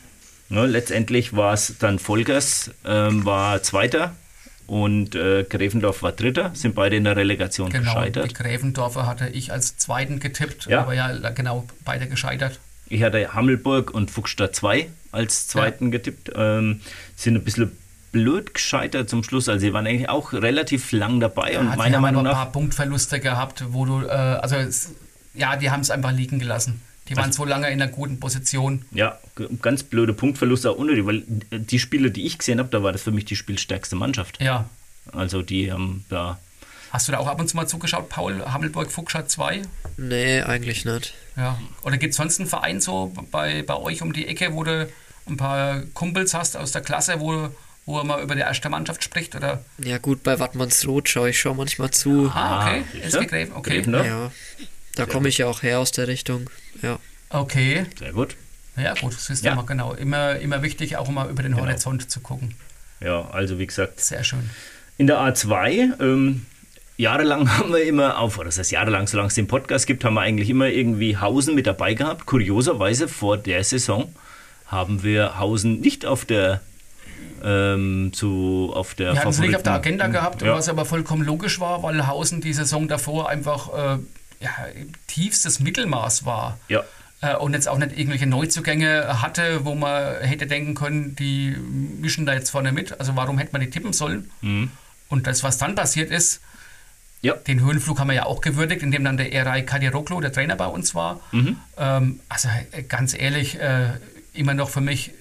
Ne, letztendlich war es dann Volkers, ähm, war Zweiter und äh, Gräfendorf war Dritter, sind beide in der Relegation Genau, die gescheitert. Gräfendorfer hatte ich als Zweiten getippt, Ja. aber ja, genau, beide gescheitert. Ich hatte Hammelburg und Fuchsstadt 2 als Zweiten getippt. Ähm, sind ein bisschen blöd gescheitert zum Schluss. Also sie waren eigentlich auch relativ lang dabei und Ja, die meiner Meinung aber ein nach paar Punktverluste gehabt, wo du, äh, also es, ja, die haben es einfach liegen gelassen. Die waren so lange in einer guten Position. Ja, ganz blöde Punktverluste auch unnötig, weil die Spiele, die ich gesehen habe, da war das für mich die spielstärkste Mannschaft. Ja. Also die haben da, Hast du da auch ab und zu mal zugeschaut, Paul? Hammelburg Fuchsstadt 2? Nee, eigentlich nicht. Ja. Oder gibt es sonst einen Verein so bei, bei euch um die Ecke, wo du ein paar Kumpels hast aus der Klasse, wo, wo man über die erste Mannschaft spricht? Oder? Ja gut, bei Wattmannsroth schaue ich schon manchmal zu. Ah, okay. siehst SG du? Gräfen, okay. Gräfendorf. Ja, da komme ich ja auch her aus der Richtung. Ja. Okay. Sehr gut. Ja, gut, das ist Ja. immer genau. Immer, immer wichtig, auch immer über den Genau. Horizont zu gucken. Ja, also wie gesagt, Sehr schön. in der A2, ähm, jahrelang *laughs* haben wir immer auf, oder das heißt jahrelang, solange es den Podcast gibt, haben wir eigentlich immer irgendwie Hausen mit dabei gehabt. Kurioserweise vor der Saison haben wir Hausen nicht auf der ähm, zu auf der Wir hatten es nicht auf der Agenda gehabt, Ja. was aber vollkommen logisch war, weil Hausen die Saison davor einfach äh, ja, tiefstes Mittelmaß war. Ja, Äh, und jetzt auch nicht irgendwelche Neuzugänge hatte, wo man hätte denken können, die mischen da jetzt vorne mit. Also warum hätte man die tippen sollen? Und das, was dann passiert ist, Mhm. ja, den Höhenflug haben wir ja auch gewürdigt, indem dann der Eray Kadiroklo, der Trainer bei uns war. Mhm. Ähm, also äh, ganz ehrlich, äh, immer noch für mich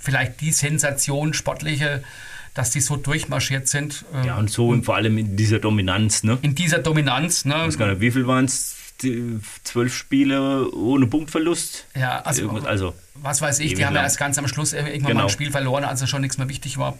vielleicht die Sensation sportliche, dass die so durchmarschiert sind. ähm, ja und so und vor allem in dieser Dominanz, ne? in dieser Dominanz. Ne? Ich weiß gar nicht, wie viel waren es? Zwölf Spiele ohne Punktverlust? Ja, also, also was weiß ich, die haben ja lang. erst ganz am Schluss irgendwann mal Genau. Mhm. ein Spiel verloren, als schon nichts mehr wichtig war.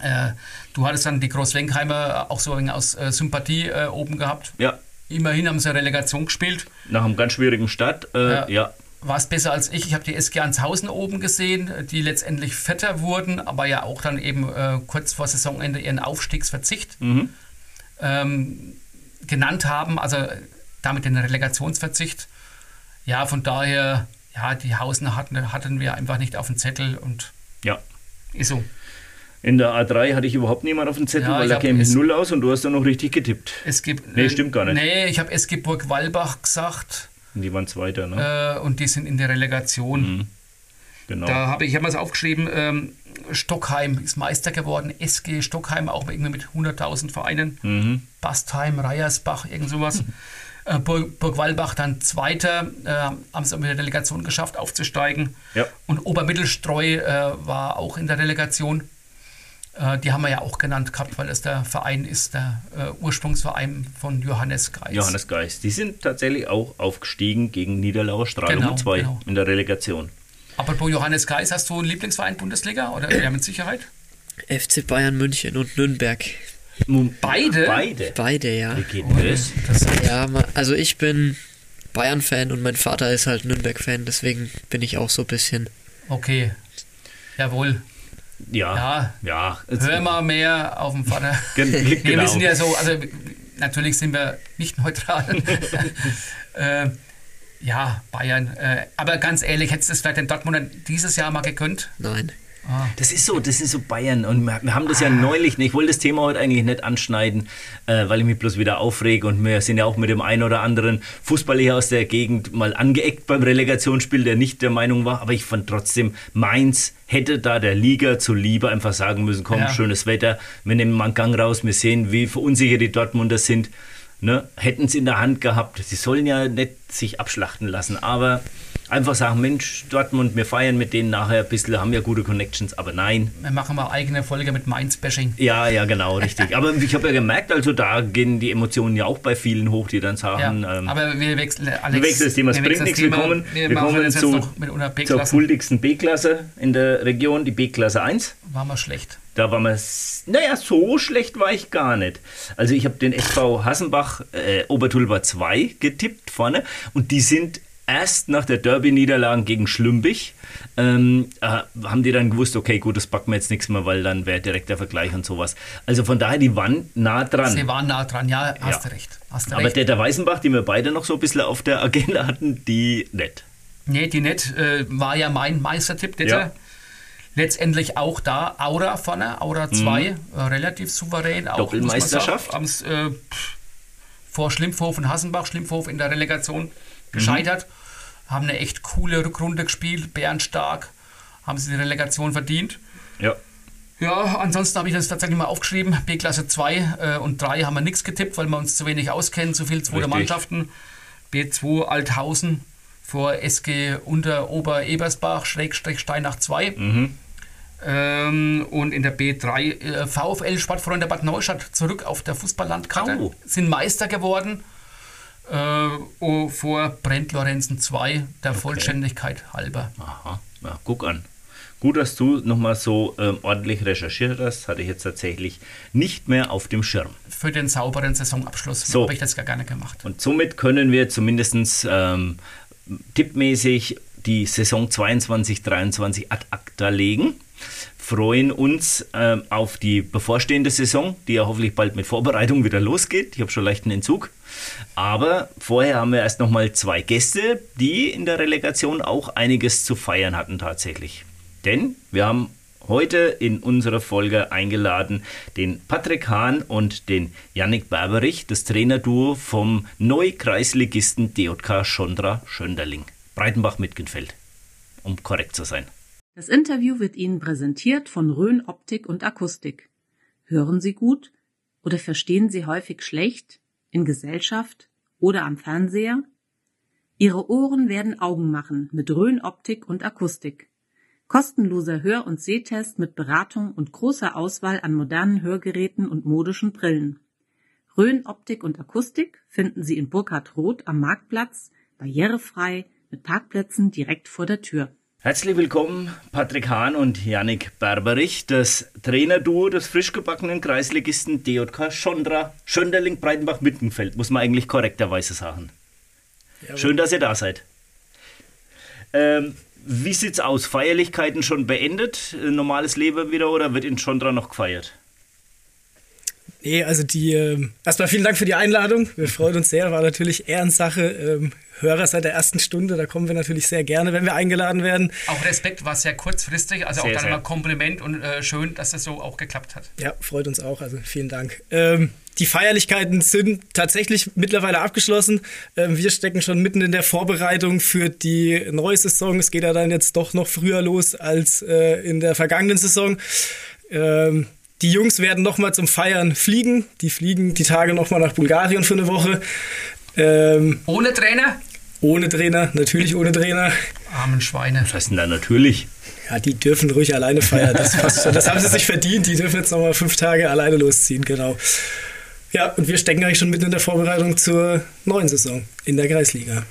Äh, du hattest dann die Großwenkheimer auch so ein wenig aus äh, Sympathie äh, oben gehabt. ja, Immerhin haben sie Relegation gespielt. nach einem ganz schwierigen Start, äh, Ja. ja. War es besser als ich. Ich habe die SG Anshausen oben gesehen, die letztendlich fetter wurden, aber ja auch dann eben äh, kurz vor Saisonende ihren Aufstiegsverzicht Mhm. ähm, genannt haben, also äh, damit den Relegationsverzicht. Ja, von daher, ja, die Hausen hatten, hatten wir einfach nicht auf dem Zettel und ja. ist so. In der A3 hatte ich überhaupt niemand auf dem Zettel, Ja, weil da käme es- null aus und du hast dann noch richtig getippt. Es gibt, Nee, stimmt gar nicht. Nee, ich habe SG Burg Walbach gesagt Und die waren Zweiter, ne? äh, und die sind in der Relegation. genau. Da habe ich, ich habe was aufgeschrieben, ähm, Stockheim ist Meister geworden, SG Stockheim, auch irgendwie mit 100.000 Vereinen. Mhm. Bastheim, Reiersbach, irgend sowas. *laughs* äh, Burg, Burg Walbach dann Zweiter, äh, haben es auch mit der Delegation geschafft, aufzusteigen. Ja. Und Obermittelstreu äh, war auch in der Relegation. Äh, die haben wir ja auch genannt gehabt, weil es der Verein ist, der äh, Ursprungsverein von Johannes Geis. Johannes Geist. Die sind tatsächlich auch aufgestiegen gegen Niederlauer Strahlung Genau, 2 genau. in der Relegation. Apropos Johannes Geis, hast du einen Lieblingsverein Bundesliga? Oder ja, mit Sicherheit? FC Bayern München und Nürnberg. Beide? Beide. Beide, ja. Wie geht denn das? Interessant. Ja, also ich bin Bayern-Fan und mein Vater ist halt Nürnberg-Fan, deswegen bin ich auch so ein bisschen. Okay. Jawohl. Ja. Ja. Ja. Hör mal mehr auf den Vater. *laughs* Gen- Nee, genau. wir sind ja so, also natürlich sind wir nicht neutral. *laughs* äh, ja, Bayern. Äh, aber ganz ehrlich, hättest du es vielleicht den Dortmundern dieses Jahr mal gegönnt? Nein. Das ist so, das ist so Bayern. Und wir, haben das ja neulich, ich wollte das Thema heute eigentlich nicht anschneiden, äh, weil ich mich bloß wieder aufrege. Und wir sind ja auch mit dem einen oder anderen Fußballer hier aus der Gegend mal angeeckt beim Relegationsspiel, der nicht der Meinung war. Aber ich fand trotzdem, Mainz hätte da der Liga zuliebe einfach sagen müssen, komm, Ja. schönes Wetter, wir nehmen mal einen Gang raus, wir sehen, wie verunsichert die Dortmunder sind. Ne? Hätten es in der Hand gehabt. Sie sollen ja nicht sich abschlachten lassen, aber einfach sagen, Mensch, Dortmund, wir feiern mit denen nachher ein bisschen, haben ja gute Connections, aber nein. Wir machen mal eigene Folge mit Mainz-Bashing. Ja, ja, genau, richtig. Aber ich habe ja gemerkt, also da gehen die Emotionen ja auch bei vielen hoch, die dann Ja, sagen, ähm, aber wir wechseln, Alex. wir wechseln das Thema, es bringt nichts. Wir Thema. kommen, wir wir kommen zu, noch mit einer zur kultigsten B-Klasse in der Region, die B-Klasse 1. War mal schlecht. Da war man, naja, so schlecht war ich gar nicht. Also ich habe den SV Hassenbach äh, Obertulba 2 getippt vorne und die sind erst nach der Derby-Niederlage gegen Schlümbich, ähm, äh, haben die dann gewusst, okay, gut, das packen wir jetzt nichts mehr, weil dann wäre direkt der Vergleich und sowas. Also von daher, die waren nah dran. Sie waren nah dran, ja, hast Ja. du recht. Hast Aber recht. der, der Weißenbach, die wir beide noch so ein bisschen auf der Agenda hatten, die nicht. Nee, die nicht. Äh, war ja mein Meistertipp, bitte. Ja. Letztendlich auch da Aura vorne, Aura 2, äh, relativ souverän. Auch, Mhm. Doppelmeisterschaft. sagen, haben's, äh, vor Schlimpfhof und Hassenbach, Schlimpfhof in der Relegation gescheitert. Haben eine echt coole Rückrunde gespielt, bärenstark, haben sie die Relegation verdient. Ja. Ja, ansonsten habe ich das tatsächlich mal aufgeschrieben. B-Klasse 2 äh, und 3 haben wir nichts getippt, weil wir uns zu wenig auskennen, zu viel zweite. Mannschaften. B2 Althausen vor SG Unter Ober-Ebersbach, Schrägstrich Steinach 2. Mhm. Ähm, und in der B3 äh, VfL Sportfreunde Bad Neustadt zurück auf der Fußballlandkarte. Oh. Sind Meister geworden äh, oh, vor Brent Lorenzen 2, der Vollständigkeit halber. Aha, ja, guck an. Gut, dass du nochmal so ähm, ordentlich recherchiert hast, hatte ich jetzt tatsächlich nicht mehr auf dem Schirm. Für den sauberen Saisonabschluss So. habe ich das gar gerne gemacht. Und somit können wir zumindest ähm, tippmäßig die Saison 22-23 ad acta legen. Freuen uns ähm, auf die bevorstehende Saison, die ja hoffentlich bald mit Vorbereitung wieder losgeht. Ich habe schon leichten Entzug. Aber vorher haben wir erst nochmal zwei Gäste, die in der Relegation auch einiges zu feiern hatten tatsächlich. Denn wir haben heute in unserer Folge eingeladen den Patrick Hahn und den Yannick Berberich, das Trainerduo vom Neukreisligisten DJK Schondra Schönderling, Breitenbach-Mitgenfeld, um korrekt zu sein. Das Interview wird Ihnen präsentiert von Rhön Optik und Akustik. Hören Sie gut oder verstehen Sie häufig schlecht in Gesellschaft oder am Fernseher? Ihre Ohren werden Augen machen mit Rhön Optik und Akustik. Kostenloser Hör- und Sehtest mit Beratung und großer Auswahl an modernen Hörgeräten und modischen Brillen. Rhön Optik und Akustik finden Sie in Burkhard Roth am Marktplatz, barrierefrei, mit Parkplätzen direkt vor der Tür. Herzlich willkommen, Patrick Hahn und Yannick Berberich, das Trainerduo des frisch gebackenen Kreisligisten DJK Schondra Schönderling Breitenbach-Mittenfeld, muss man eigentlich korrekterweise sagen. Schön, dass ihr da seid. Ähm, wie sieht's aus? Feierlichkeiten schon beendet? Normales Leben wieder oder wird in Schondra noch gefeiert? Nee, also die, äh, erstmal vielen Dank für die Einladung. Wir freuen uns sehr, war natürlich Ehrensache. Ähm, Hörer seit der ersten Stunde, da kommen wir natürlich sehr gerne, wenn wir eingeladen werden. Auch Respekt war sehr kurzfristig, also sehr, auch dann mal Kompliment und äh, schön, dass das so auch geklappt hat. Ja, freut uns auch, also vielen Dank. Ähm, die Feierlichkeiten sind tatsächlich mittlerweile abgeschlossen. Ähm, wir stecken schon mitten in der Vorbereitung für die neue Saison. Es geht ja dann jetzt doch noch früher los als äh, in der vergangenen Saison. Die Jungs werden nochmal zum Feiern fliegen. Die fliegen die Tage nochmal nach Bulgarien für eine Woche. Ähm, ohne Trainer? Ohne Trainer, natürlich ohne Trainer. Armen Schweine. Was heißt denn da natürlich? Ja, die dürfen ruhig alleine feiern. Das, passt *laughs* schon. das haben sie sich verdient. Die dürfen jetzt nochmal fünf Tage alleine losziehen, genau. Ja, und wir stecken eigentlich schon mitten in der Vorbereitung zur neuen Saison in der Kreisliga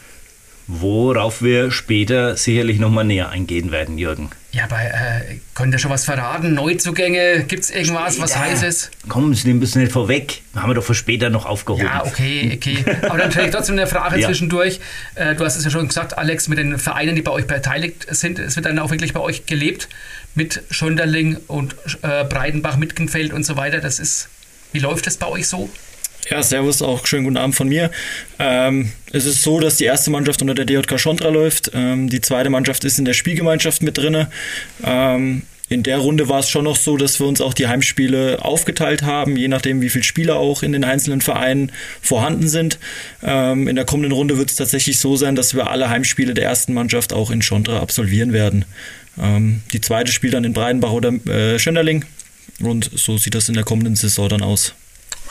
worauf wir später sicherlich nochmal näher eingehen werden, Jürgen. Ja, aber äh, könnt ihr schon was verraten? Neuzugänge? Gibt es irgendwas, später. was heißes? Komm, Sie nehmen ein nicht vorweg. Haben wir doch für später noch aufgehoben. Ja, okay, okay. Aber dann vielleicht trotzdem eine Frage *laughs* ja. zwischendurch. Äh, du hast es ja schon gesagt, Alex, mit den Vereinen, die bei euch beteiligt sind. Es wird dann auch wirklich bei euch gelebt mit Schönderling und äh, Breidenbach, Mitgenfeld und so weiter. Das ist, wie läuft das bei euch so? Ja, servus, auch schönen guten Abend von mir. Ähm, es ist so, dass die erste Mannschaft unter der DJK Schondra läuft. Ähm, die zweite Mannschaft ist in der Spielgemeinschaft mit drin. Ähm, in der Runde war es schon noch so, dass wir uns auch die Heimspiele aufgeteilt haben, je nachdem, wie viele Spieler auch in den einzelnen Vereinen vorhanden sind. Ähm, in der kommenden Runde wird es tatsächlich so sein, dass wir alle Heimspiele der ersten Mannschaft auch in Schondra absolvieren werden. Ähm, die zweite spielt dann in Breidenbach oder äh, Schönderling. Und so sieht das in der kommenden Saison dann aus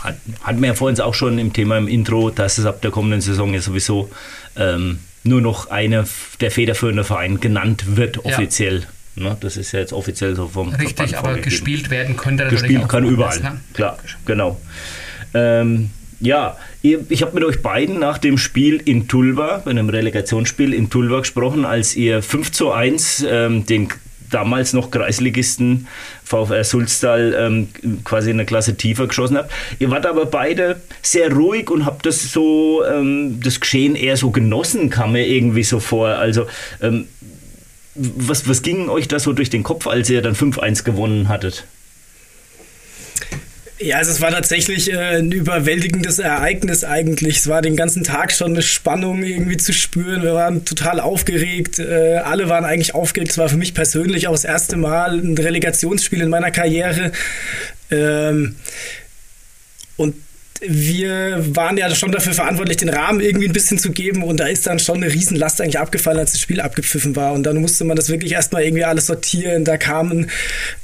hat, hatten wir ja vorhin auch schon im Thema im Intro, dass es ab der kommenden Saison ja sowieso ähm, nur noch einer der federführende Verein genannt wird, offiziell. Ja. Ne, das ist ja jetzt offiziell so vom Richtig, Verband aber vorgegeben. gespielt werden könnte Gespielt kann überall, ne? klar, genau. Ähm, ja, ich habe mit euch beiden nach dem Spiel in Tulva, bei einem Relegationsspiel in Tulva gesprochen, als ihr 5 zu 1 ähm, den damals noch Kreisligisten VfR Sulztal ähm, quasi in eine Klasse tiefer geschossen habt. Ihr wart aber beide sehr ruhig und habt das so, ähm, das Geschehen eher so genossen, kam mir irgendwie so vor. Also, ähm, was, was ging euch da so durch den Kopf, als ihr dann 5-1 gewonnen hattet? Ja, also es war tatsächlich äh, ein überwältigendes Ereignis eigentlich. Es war den ganzen Tag schon eine Spannung irgendwie zu spüren. Wir waren total aufgeregt. Äh, alle waren eigentlich aufgeregt. Es war für mich persönlich auch das erste Mal ein Relegationsspiel in meiner Karriere. Ähm, und wir waren ja schon dafür verantwortlich, den Rahmen irgendwie ein bisschen zu geben und da ist dann schon eine Riesenlast eigentlich abgefallen, als das Spiel abgepfiffen war und dann musste man das wirklich erstmal irgendwie alles sortieren. Da kamen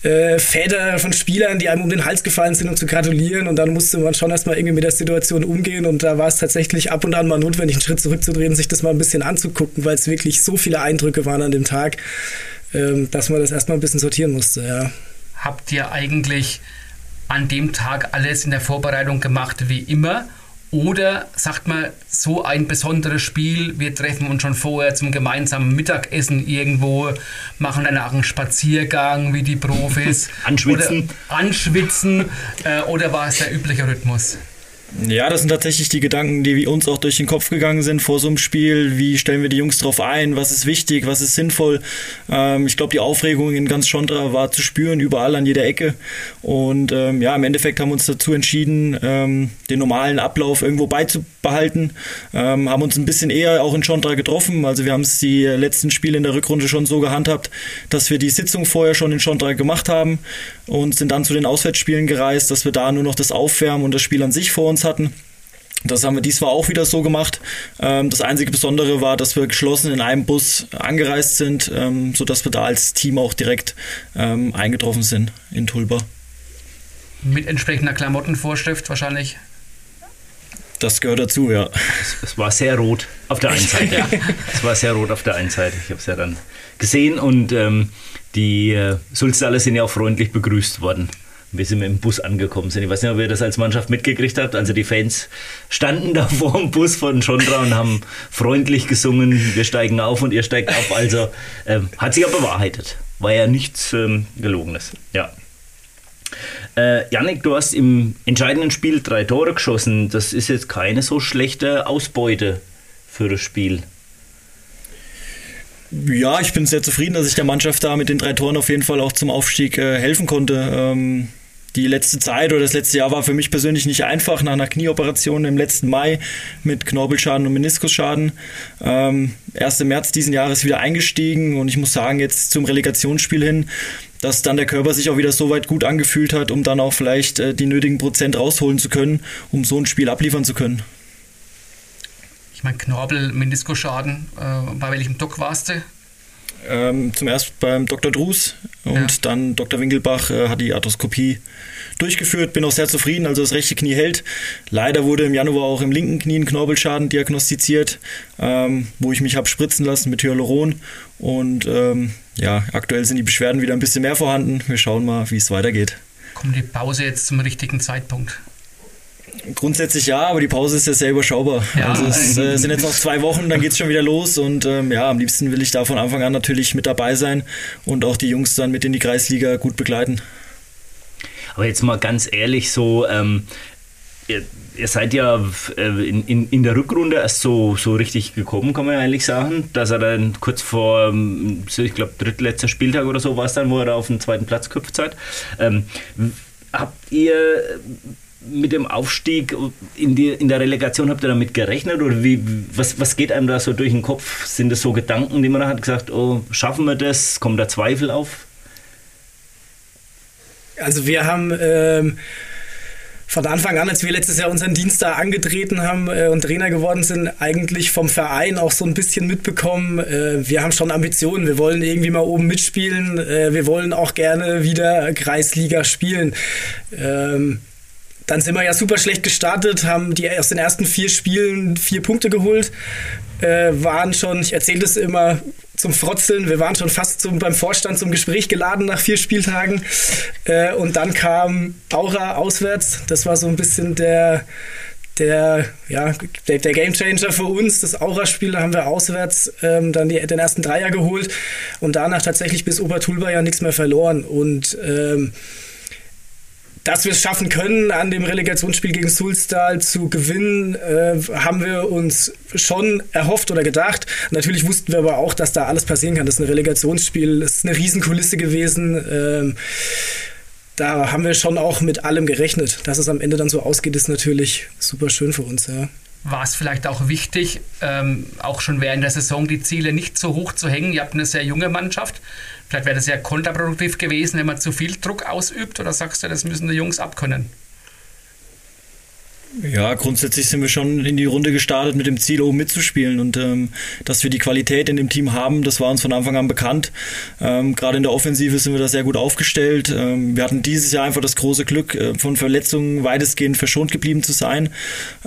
äh, Väter von Spielern, die einem um den Hals gefallen sind, um zu gratulieren und dann musste man schon erstmal irgendwie mit der Situation umgehen und da war es tatsächlich ab und an mal notwendig, einen Schritt zurückzudrehen, sich das mal ein bisschen anzugucken, weil es wirklich so viele Eindrücke waren an dem Tag, äh, dass man das erstmal ein bisschen sortieren musste, ja. Habt ihr eigentlich an dem Tag alles in der Vorbereitung gemacht wie immer? Oder sagt man, so ein besonderes Spiel, wir treffen uns schon vorher zum gemeinsamen Mittagessen irgendwo, machen danach einen Spaziergang wie die Profis. *laughs* anschwitzen. Oder anschwitzen. Äh, oder war es der übliche Rhythmus? Ja, das sind tatsächlich die Gedanken, die uns auch durch den Kopf gegangen sind vor so einem Spiel. Wie stellen wir die Jungs drauf ein? Was ist wichtig? Was ist sinnvoll? Ähm, ich glaube, die Aufregung in ganz Schondra war zu spüren, überall an jeder Ecke. Und ähm, ja, im Endeffekt haben wir uns dazu entschieden, ähm, den normalen Ablauf irgendwo beizubehalten. Ähm, haben uns ein bisschen eher auch in Schondra getroffen. Also wir haben es die letzten Spiele in der Rückrunde schon so gehandhabt, dass wir die Sitzung vorher schon in Schondra gemacht haben und sind dann zu den Auswärtsspielen gereist, dass wir da nur noch das Aufwärmen und das Spiel an sich vor uns hatten. Das haben wir diesmal auch wieder so gemacht. Ähm, das einzige Besondere war, dass wir geschlossen in einem Bus angereist sind, ähm, sodass wir da als Team auch direkt ähm, eingetroffen sind in Tulba. Mit entsprechender Klamottenvorschrift wahrscheinlich? Das gehört dazu, ja. Es, es war sehr rot auf der einen *laughs* Seite. ja. Es war sehr rot auf der einen Seite. Ich habe es ja dann gesehen und ähm, die äh, Sulzdaler sind ja auch freundlich begrüßt worden wie sie mit dem Bus angekommen sind. Ich weiß nicht, ob ihr das als Mannschaft mitgekriegt habt. Also die Fans standen *laughs* da vor dem Bus von Schondra und haben freundlich gesungen, wir steigen auf und ihr steigt auf. Also ähm, hat sich ja bewahrheitet. War ja nichts ähm, Gelogenes. Ja. Äh, Janik, du hast im entscheidenden Spiel drei Tore geschossen. Das ist jetzt keine so schlechte Ausbeute für das Spiel. Ja, ich bin sehr zufrieden, dass ich der Mannschaft da mit den drei Toren auf jeden Fall auch zum Aufstieg äh, helfen konnte. Ähm, die letzte Zeit oder das letzte Jahr war für mich persönlich nicht einfach nach einer Knieoperation im letzten Mai mit Knorpelschaden und Meniskusschaden. Ähm, erst im März diesen Jahres wieder eingestiegen und ich muss sagen, jetzt zum Relegationsspiel hin, dass dann der Körper sich auch wieder so weit gut angefühlt hat, um dann auch vielleicht äh, die nötigen Prozent rausholen zu können, um so ein Spiel abliefern zu können. Ich meine, Knorpel, Meniskusschaden, äh, bei welchem Doc warst du? Ähm, zum ersten beim Dr. Drus und ja. dann Dr. Winkelbach äh, hat die Arthroskopie durchgeführt. Bin auch sehr zufrieden, also das rechte Knie hält. Leider wurde im Januar auch im linken Knie ein Knorpelschaden diagnostiziert, ähm, wo ich mich habe spritzen lassen mit Hyaluron. Und ähm, ja, aktuell sind die Beschwerden wieder ein bisschen mehr vorhanden. Wir schauen mal, wie es weitergeht. Kommt die Pause jetzt zum richtigen Zeitpunkt? Grundsätzlich ja, aber die Pause ist ja sehr überschaubar. Ja, also es äh, sind jetzt noch zwei Wochen, dann geht es schon wieder los und ähm, ja, am liebsten will ich da von Anfang an natürlich mit dabei sein und auch die Jungs dann mit in die Kreisliga gut begleiten. Aber jetzt mal ganz ehrlich, so ähm, ihr, ihr, seid ja äh, in, in, in, der Rückrunde erst so, so richtig gekommen, kann man ja eigentlich sagen, dass er dann kurz vor, ähm, ich glaube, drittletzter Spieltag oder so war es dann, wo er da auf den zweiten Platz geküpft hat. Ähm, habt ihr mit dem Aufstieg in, die, in der Relegation, habt ihr damit gerechnet oder wie, was, was geht einem da so durch den Kopf? Sind das so Gedanken, die man da hat gesagt, oh, schaffen wir das? Kommt da Zweifel auf? Also wir haben ähm, von Anfang an, als wir letztes Jahr unseren Dienst da angetreten haben äh, und Trainer geworden sind, eigentlich vom Verein auch so ein bisschen mitbekommen. Äh, wir haben schon Ambitionen, wir wollen irgendwie mal oben mitspielen, äh, wir wollen auch gerne wieder Kreisliga spielen. Ähm, dann sind wir ja super schlecht gestartet, haben die aus den ersten vier Spielen vier Punkte geholt, äh, waren schon, ich erzähle das immer zum Frotzeln, wir waren schon fast zum, beim Vorstand zum Gespräch geladen nach vier Spieltagen. Äh, und dann kam Aura auswärts, das war so ein bisschen der, der, ja, der, der Gamechanger für uns. Das Aura-Spiel haben wir auswärts ähm, dann die, den ersten Dreier geholt und danach tatsächlich bis Obertulba ja nichts mehr verloren. Und ähm, dass wir es schaffen können, an dem Relegationsspiel gegen Sulstal zu gewinnen, äh, haben wir uns schon erhofft oder gedacht. Natürlich wussten wir aber auch, dass da alles passieren kann. Das ist ein Relegationsspiel, das ist eine Riesenkulisse gewesen. Ähm, da haben wir schon auch mit allem gerechnet. Dass es am Ende dann so ausgeht, ist natürlich super schön für uns. Ja war es vielleicht auch wichtig, ähm, auch schon während der Saison die Ziele nicht so hoch zu hängen. Ihr habt eine sehr junge Mannschaft. Vielleicht wäre das ja kontraproduktiv gewesen, wenn man zu viel Druck ausübt oder sagst du, das müssen die Jungs abkönnen? Ja, grundsätzlich sind wir schon in die Runde gestartet mit dem Ziel, oben mitzuspielen. Und ähm, dass wir die Qualität in dem Team haben, das war uns von Anfang an bekannt. Ähm, Gerade in der Offensive sind wir da sehr gut aufgestellt. Ähm, wir hatten dieses Jahr einfach das große Glück, äh, von Verletzungen weitestgehend verschont geblieben zu sein,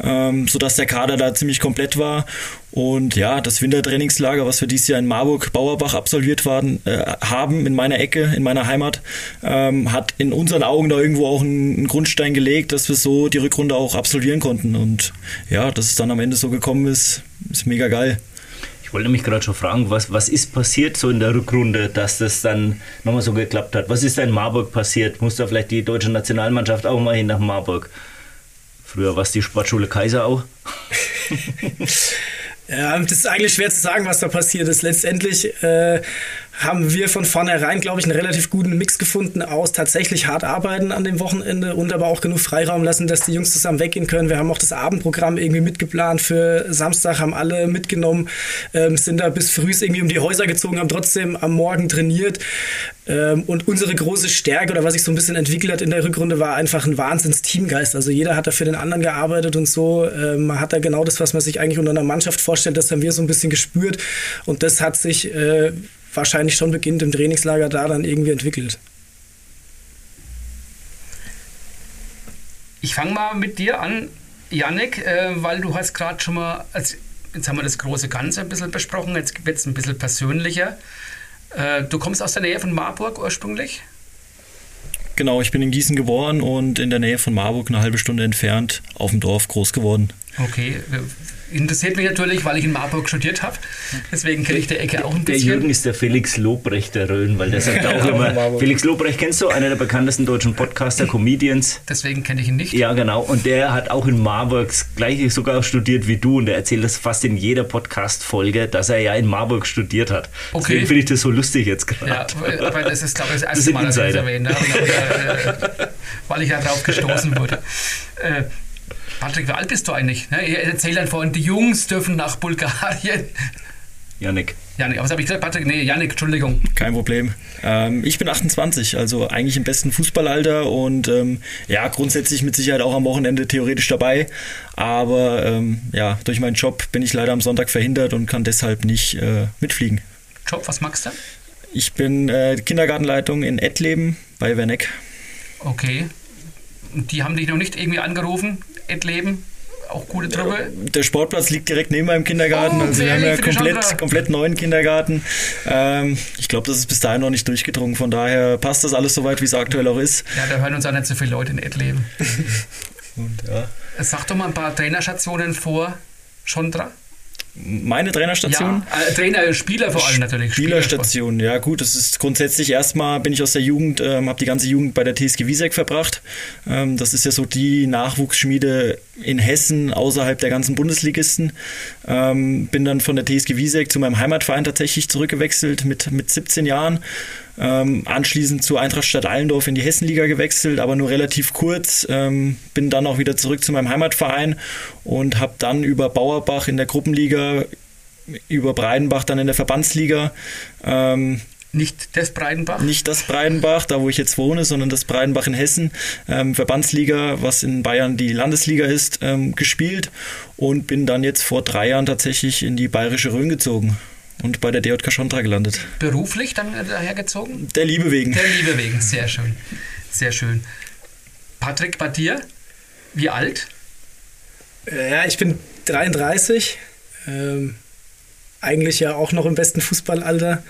ähm, sodass der Kader da ziemlich komplett war. Und ja, das Wintertrainingslager, was wir dieses Jahr in Marburg-Bauerbach absolviert waren, äh, haben in meiner Ecke, in meiner Heimat, ähm, hat in unseren Augen da irgendwo auch einen, einen, Grundstein gelegt, dass wir so die Rückrunde auch absolvieren konnten. Und ja, dass es dann am Ende so gekommen ist, ist mega geil. Ich wollte mich gerade schon fragen, was, was ist passiert so in der Rückrunde, dass das dann nochmal so geklappt hat? Was ist da in Marburg passiert? Muss da vielleicht die deutsche Nationalmannschaft auch mal hin nach Marburg? Früher war es die Sportschule Kaiser auch. *laughs* Ja, das ist eigentlich schwer zu sagen, was da passiert ist. Letztendlich äh, haben wir von vornherein, glaube ich, einen relativ guten Mix gefunden aus tatsächlich hart arbeiten an dem Wochenende und aber auch genug Freiraum lassen, dass die Jungs zusammen weggehen können. Wir haben auch das Abendprogramm irgendwie mitgeplant für Samstag, haben alle mitgenommen, ähm, sind da bis früh irgendwie um die Häuser gezogen, haben trotzdem am Morgen trainiert. Ähm, und unsere große Stärke oder was sich so ein bisschen entwickelt hat in der Rückrunde war einfach ein Wahnsinns-Teamgeist. Also jeder hat da für den anderen gearbeitet und so. Ähm, man hat da genau das, was man sich eigentlich unter einer Mannschaft vorstellt, das haben wir so ein bisschen gespürt. Und das hat sich äh, wahrscheinlich schon beginnt im Trainingslager da dann irgendwie entwickelt. Ich fange mal mit dir an, Yannick, äh, weil du hast gerade schon mal, also jetzt haben wir das große Ganze ein bisschen besprochen, jetzt wird es ein bisschen persönlicher. Äh, du kommst aus der Nähe von Marburg ursprünglich? Genau, ich bin in Gießen geboren und in der Nähe von Marburg, eine halbe Stunde entfernt, auf dem Dorf groß geworden. Okay, interessiert mich natürlich, weil ich in Marburg studiert habe. Deswegen kenne ich der Ecke auch ein bisschen. Der Jürgen ist der Felix Lobrecht der Rhön, weil der sagt auch immer. Felix Lobrecht kennst du, einer der bekanntesten deutschen Podcaster, Comedians. Deswegen kenne ich ihn nicht. Ja, genau. Und der hat auch in Marburg das gleiche sogar studiert wie du und der erzählt das fast in jeder Podcast-Folge, dass er ja in Marburg studiert hat. Okay. Deswegen finde ich das so lustig jetzt gerade. Ja, aber das ist, glaube ich, das erste das Mal, dass ich das erwähne. weil ich ja drauf gestoßen wurde. Patrick, wie alt bist du eigentlich? Ne? Erzähl dann vorhin, die Jungs dürfen nach Bulgarien. Janik. Janik, was habe ich gesagt? Patrick, nee, Janik, Entschuldigung. Kein Problem. Ähm, ich bin 28, also eigentlich im besten Fußballalter und ähm, ja, grundsätzlich mit Sicherheit auch am Wochenende theoretisch dabei. Aber ähm, ja, durch meinen Job bin ich leider am Sonntag verhindert und kann deshalb nicht äh, mitfliegen. Job, was magst du? Ich bin äh, Kindergartenleitung in Ettleben bei Werneck. Okay. Die haben dich noch nicht irgendwie angerufen, Ettleben? auch gute Truppe. Der Sportplatz liegt direkt neben meinem Kindergarten. Oh, also wir haben ja komplett, komplett neuen Kindergarten. Ähm, ich glaube, das ist bis dahin noch nicht durchgedrungen. Von daher passt das alles so weit, wie es aktuell auch ist. Ja, da hören uns auch nicht so viele Leute in Ettleben. *laughs* Und, ja. Sag doch mal ein paar Trainerstationen vor Chondra. Meine Trainerstation? Ja, äh, Trainer, Spieler vor allem natürlich. Spielerstation, ja gut, das ist grundsätzlich erstmal bin ich aus der Jugend, ähm, habe die ganze Jugend bei der TSG Wiesek verbracht. Ähm, das ist ja so die Nachwuchsschmiede in Hessen außerhalb der ganzen Bundesligisten. Ähm, bin dann von der TSG Wiesek zu meinem Heimatverein tatsächlich zurückgewechselt mit, mit 17 Jahren ähm, anschließend zu Eintracht Stadt Allendorf in die Hessenliga gewechselt, aber nur relativ kurz. Ähm, bin dann auch wieder zurück zu meinem Heimatverein und habe dann über Bauerbach in der Gruppenliga, über Breidenbach dann in der Verbandsliga. Ähm, nicht das Breidenbach? Nicht das Breidenbach, da wo ich jetzt wohne, sondern das Breidenbach in Hessen, ähm, Verbandsliga, was in Bayern die Landesliga ist, ähm, gespielt und bin dann jetzt vor drei Jahren tatsächlich in die bayerische Rhön gezogen und bei der DJK Schondra gelandet. Beruflich dann dahergezogen? Der Liebe wegen. Der Liebe wegen, sehr schön. Sehr schön. Patrick, bei dir, wie alt? Äh, ja, ich bin 33. Ähm, eigentlich ja auch noch im besten Fußballalter.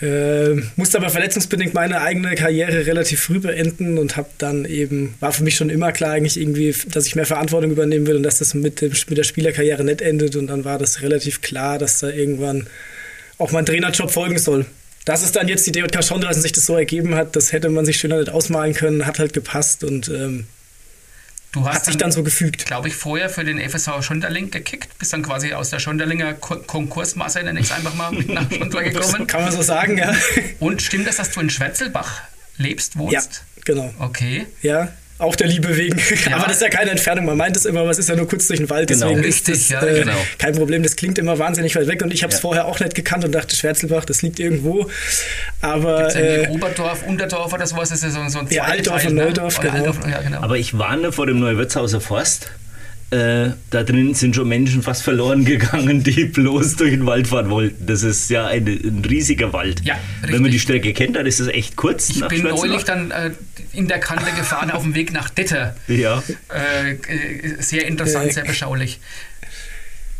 Äh, musste aber verletzungsbedingt meine eigene Karriere relativ früh beenden und habe dann eben, war für mich schon immer klar eigentlich irgendwie, dass ich mehr Verantwortung übernehmen will und dass das mit, dem, mit der Spielerkarriere nicht endet und dann war das relativ klar, dass da irgendwann auch mein Trainerjob folgen soll. Dass es dann jetzt die DJK schon, dass sich das so ergeben hat, das hätte man sich schöner nicht ausmalen können, hat halt gepasst und ähm, Du hast Hat sich dann, dann so gefügt. Glaube ich, vorher für den FSV Schonderling gekickt, bist dann quasi aus der Schonderlinger Konkursmasse, nenne ich es einfach mal, nach Schondler gekommen. Kann man so sagen, ja. Und stimmt das, dass du in Schwetzelbach lebst, wohnst? Ja, genau. Okay. Ja, auch der Liebe wegen. *laughs* Ja. Aber das ist ja keine Entfernung. Man meint es immer, was ist ja nur kurz durch den Wald. Genau. Deswegen Richtig, ist das ja, äh, genau. kein Problem. Das klingt immer wahnsinnig weit weg. Und ich habe es ja. vorher auch nicht gekannt und dachte, Schwärzelbach, das liegt irgendwo. Aber. Äh, Oberdorf, Unterdorf oder sowas ist ja so, so ein Ja, Altdorf Teil, und Neudorf, ne? genau. Altdorf, ja, genau. Aber ich warne vor dem Neuwirtshauser Forst äh, da drin sind schon Menschen fast verloren gegangen, die bloß durch den Wald fahren wollten. Das ist ja ein, ein riesiger Wald. Ja, Wenn man die Strecke kennt, dann ist es echt kurz. Ich bin neulich dann äh, in der Kante gefahren auf dem Weg nach Detter. Ja. Äh, äh sehr interessant, sehr beschaulich.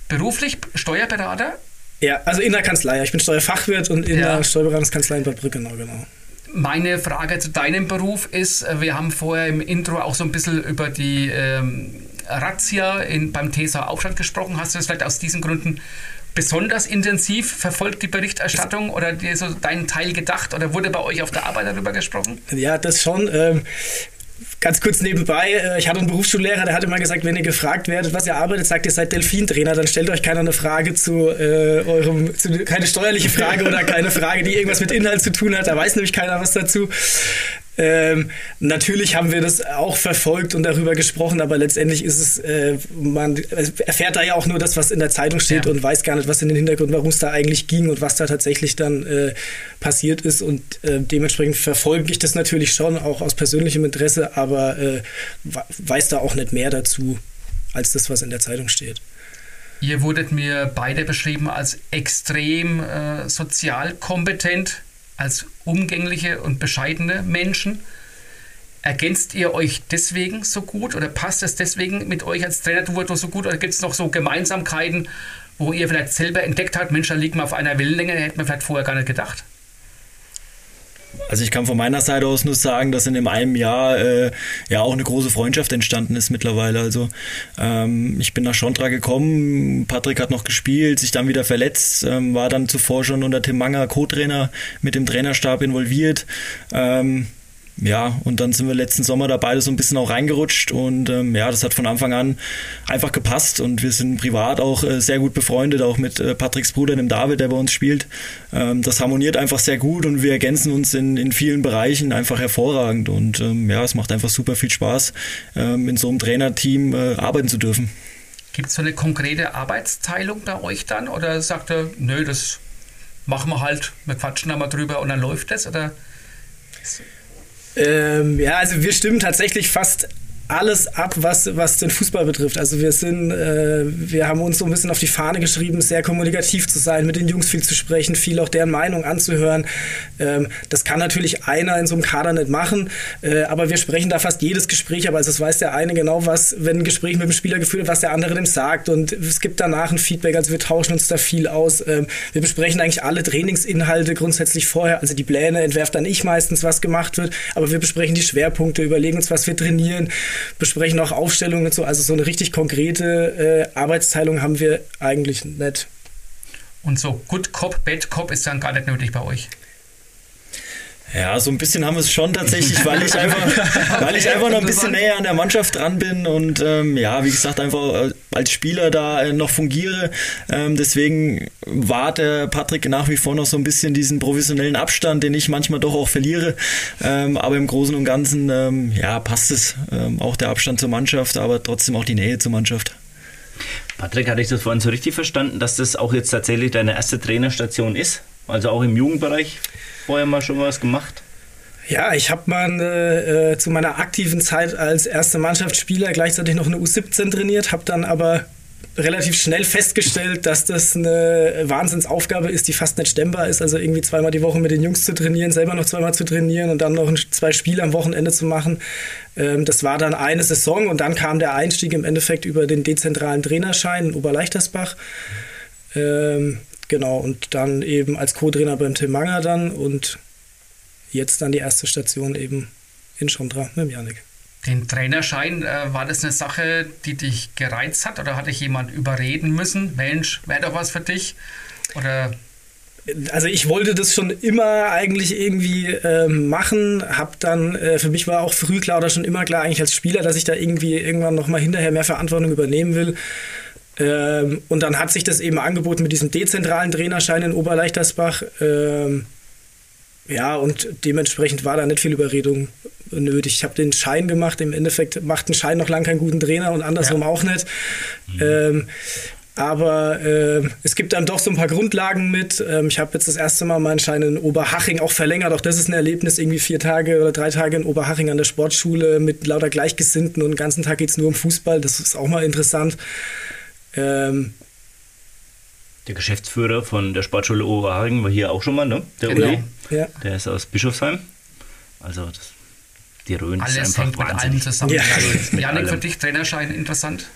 Beruflich Steuerberater? Ja, also in der Kanzlei. Ich bin Steuerfachwirt und in ja. der Steuerberatungskanzlei in Bad Brück, genau, genau. Meine Frage zu deinem Beruf ist, äh, wir haben vorher im Intro auch so ein bisschen über die ähm, Razzia in, beim TSA Aufstand gesprochen. Hast du das vielleicht aus diesen Gründen besonders intensiv verfolgt, die Berichterstattung oder dir so deinen Teil gedacht oder wurde bei euch auf der Arbeit darüber gesprochen? Ja, das schon. Ähm, ganz kurz nebenbei, äh, ich hatte einen Berufsschullehrer, der hat immer gesagt, wenn ihr gefragt werdet, was ihr arbeitet, sagt ihr seid Delfintrainer, dann stellt euch keiner eine Frage zu äh, eurem, zu, keine steuerliche Frage oder keine Frage, die irgendwas mit Inhalt zu tun hat, da weiß nämlich keiner was dazu. Ähm, natürlich haben wir das auch verfolgt und darüber gesprochen, aber letztendlich ist es, äh, man erfährt da ja auch nur das, was in der Zeitung steht ja. und weiß gar nicht, was in den Hintergrund, warum es da eigentlich ging und was da tatsächlich dann äh, passiert ist. Und äh, dementsprechend verfolge ich das natürlich schon, auch aus persönlichem Interesse, aber äh, weiß da auch nicht mehr dazu, als das, was in der Zeitung steht. Ihr wurdet mir beide beschrieben als extrem äh, sozial kompetent als umgängliche und bescheidene Menschen. Ergänzt ihr euch deswegen so gut oder passt es deswegen mit euch als Trainer-Duo so gut oder gibt es noch so Gemeinsamkeiten, wo ihr vielleicht selber entdeckt habt, Mensch, da liegt man auf einer Wellenlänge, hätte man vielleicht vorher gar nicht gedacht? Also ich kann von meiner Seite aus nur sagen, dass in dem einem Jahr äh, ja auch eine große Freundschaft entstanden ist mittlerweile. Also ähm, ich bin nach Schondra gekommen, Patrick hat noch gespielt, sich dann wieder verletzt, ähm, war dann zuvor schon unter Tim Manger Co-Trainer mit dem Trainerstab involviert. Ähm, ja, und dann sind wir letzten Sommer da beide so ein bisschen auch reingerutscht und ähm, ja, das hat von Anfang an einfach gepasst und wir sind privat auch äh, sehr gut befreundet, auch mit äh, Patricks Bruder, dem David, der bei uns spielt. Ähm, das harmoniert einfach sehr gut und wir ergänzen uns in, in vielen Bereichen einfach hervorragend und ähm, ja, es macht einfach super viel Spaß, ähm, in so einem Trainerteam äh, arbeiten zu dürfen. Gibt es so eine konkrete Arbeitsteilung bei euch dann oder sagt er, nö, das machen wir halt, wir quatschen da mal drüber und dann läuft das oder? Ähm, ja, also wir stimmen tatsächlich fast alles ab, was, was den Fußball betrifft. Also wir sind, äh, wir haben uns so ein bisschen auf die Fahne geschrieben, sehr kommunikativ zu sein, mit den Jungs viel zu sprechen, viel auch deren Meinung anzuhören. Ähm, das kann natürlich einer in so einem Kader nicht machen, äh, aber wir sprechen da fast jedes Gespräch ab. Also es weiß der eine genau, was, wenn ein Gespräch mit dem Spieler geführt wird, was der andere dem sagt und es gibt danach ein Feedback. Also wir tauschen uns da viel aus. Ähm, wir besprechen eigentlich alle Trainingsinhalte grundsätzlich vorher. Also die Pläne entwerft dann ich meistens, was gemacht wird, aber wir besprechen die Schwerpunkte, überlegen uns, was wir trainieren besprechen auch Aufstellungen und so. Also so eine richtig konkrete äh, Arbeitsteilung haben wir eigentlich nicht. Und so Good Cop, Bad Cop ist dann gar nicht nötig bei euch. Ja, so ein bisschen haben wir es schon tatsächlich, weil ich einfach, *laughs* weil ich einfach noch ein bisschen näher an der Mannschaft dran bin und ähm, ja, wie gesagt, einfach äh, als Spieler da äh, noch fungiere. Ähm, deswegen wahrt der Patrick nach wie vor noch so ein bisschen diesen professionellen Abstand, den ich manchmal doch auch verliere. Ähm, aber im Großen und Ganzen, ähm, ja, passt es. Ähm, auch der Abstand zur Mannschaft, aber trotzdem auch die Nähe zur Mannschaft. Patrick, hatte ich das vorhin so richtig verstanden, dass das auch jetzt tatsächlich deine erste Trainerstation ist? Also auch im Jugendbereich? Vorher mal schon was gemacht? Ja, ich habe mal äh, zu meiner aktiven Zeit als erste Mannschaftsspieler gleichzeitig noch eine U17 trainiert, habe dann aber relativ schnell festgestellt, dass das eine Wahnsinnsaufgabe ist, die fast nicht stemmbar ist. Also irgendwie zweimal die Woche mit den Jungs zu trainieren, selber noch zweimal zu trainieren und dann noch zwei Spiele am Wochenende zu machen. Ähm, das war dann eine Saison und dann kam der Einstieg im Endeffekt über den dezentralen Trainerschein in Oberleichtersbach. Ähm, Genau, und dann eben als Co-Trainer beim Tim Manger dann und jetzt dann die erste Station eben in Schondra mit Janik. Den Trainerschein, äh, war das eine Sache, die dich gereizt hat oder hat dich jemand überreden müssen? Mensch, wäre doch was für dich? Oder also ich wollte das schon immer eigentlich irgendwie äh, machen, hab dann, äh, für mich war auch früh klar oder schon immer klar eigentlich als Spieler, dass ich da irgendwie irgendwann nochmal hinterher mehr Verantwortung übernehmen will. Ähm, und dann hat sich das eben angeboten mit diesem dezentralen Trainerschein in Oberleichtersbach. Ähm, ja, und dementsprechend war da nicht viel Überredung nötig. Ich habe den Schein gemacht. Im Endeffekt macht ein Schein noch lange keinen guten Trainer und andersrum ja. auch nicht. Mhm. Ähm, aber äh, es gibt dann doch so ein paar Grundlagen mit. Ähm, ich habe jetzt das erste Mal meinen Schein in Oberhaching auch verlängert. Auch das ist ein Erlebnis, irgendwie vier Tage oder drei Tage in Oberhaching an der Sportschule mit lauter Gleichgesinnten und den ganzen Tag geht es nur um Fußball. Das ist auch mal interessant. Ähm, der Geschäftsführer von der Sportschule Oberhagen war hier auch schon mal, ne? Der genau. Uli. Ja. Der ist aus Bischofsheim. Also das, die Rhön Alles ist einfach hängt mit allem zusammen. Ja. Also, Janik, für dich Trainerschein interessant?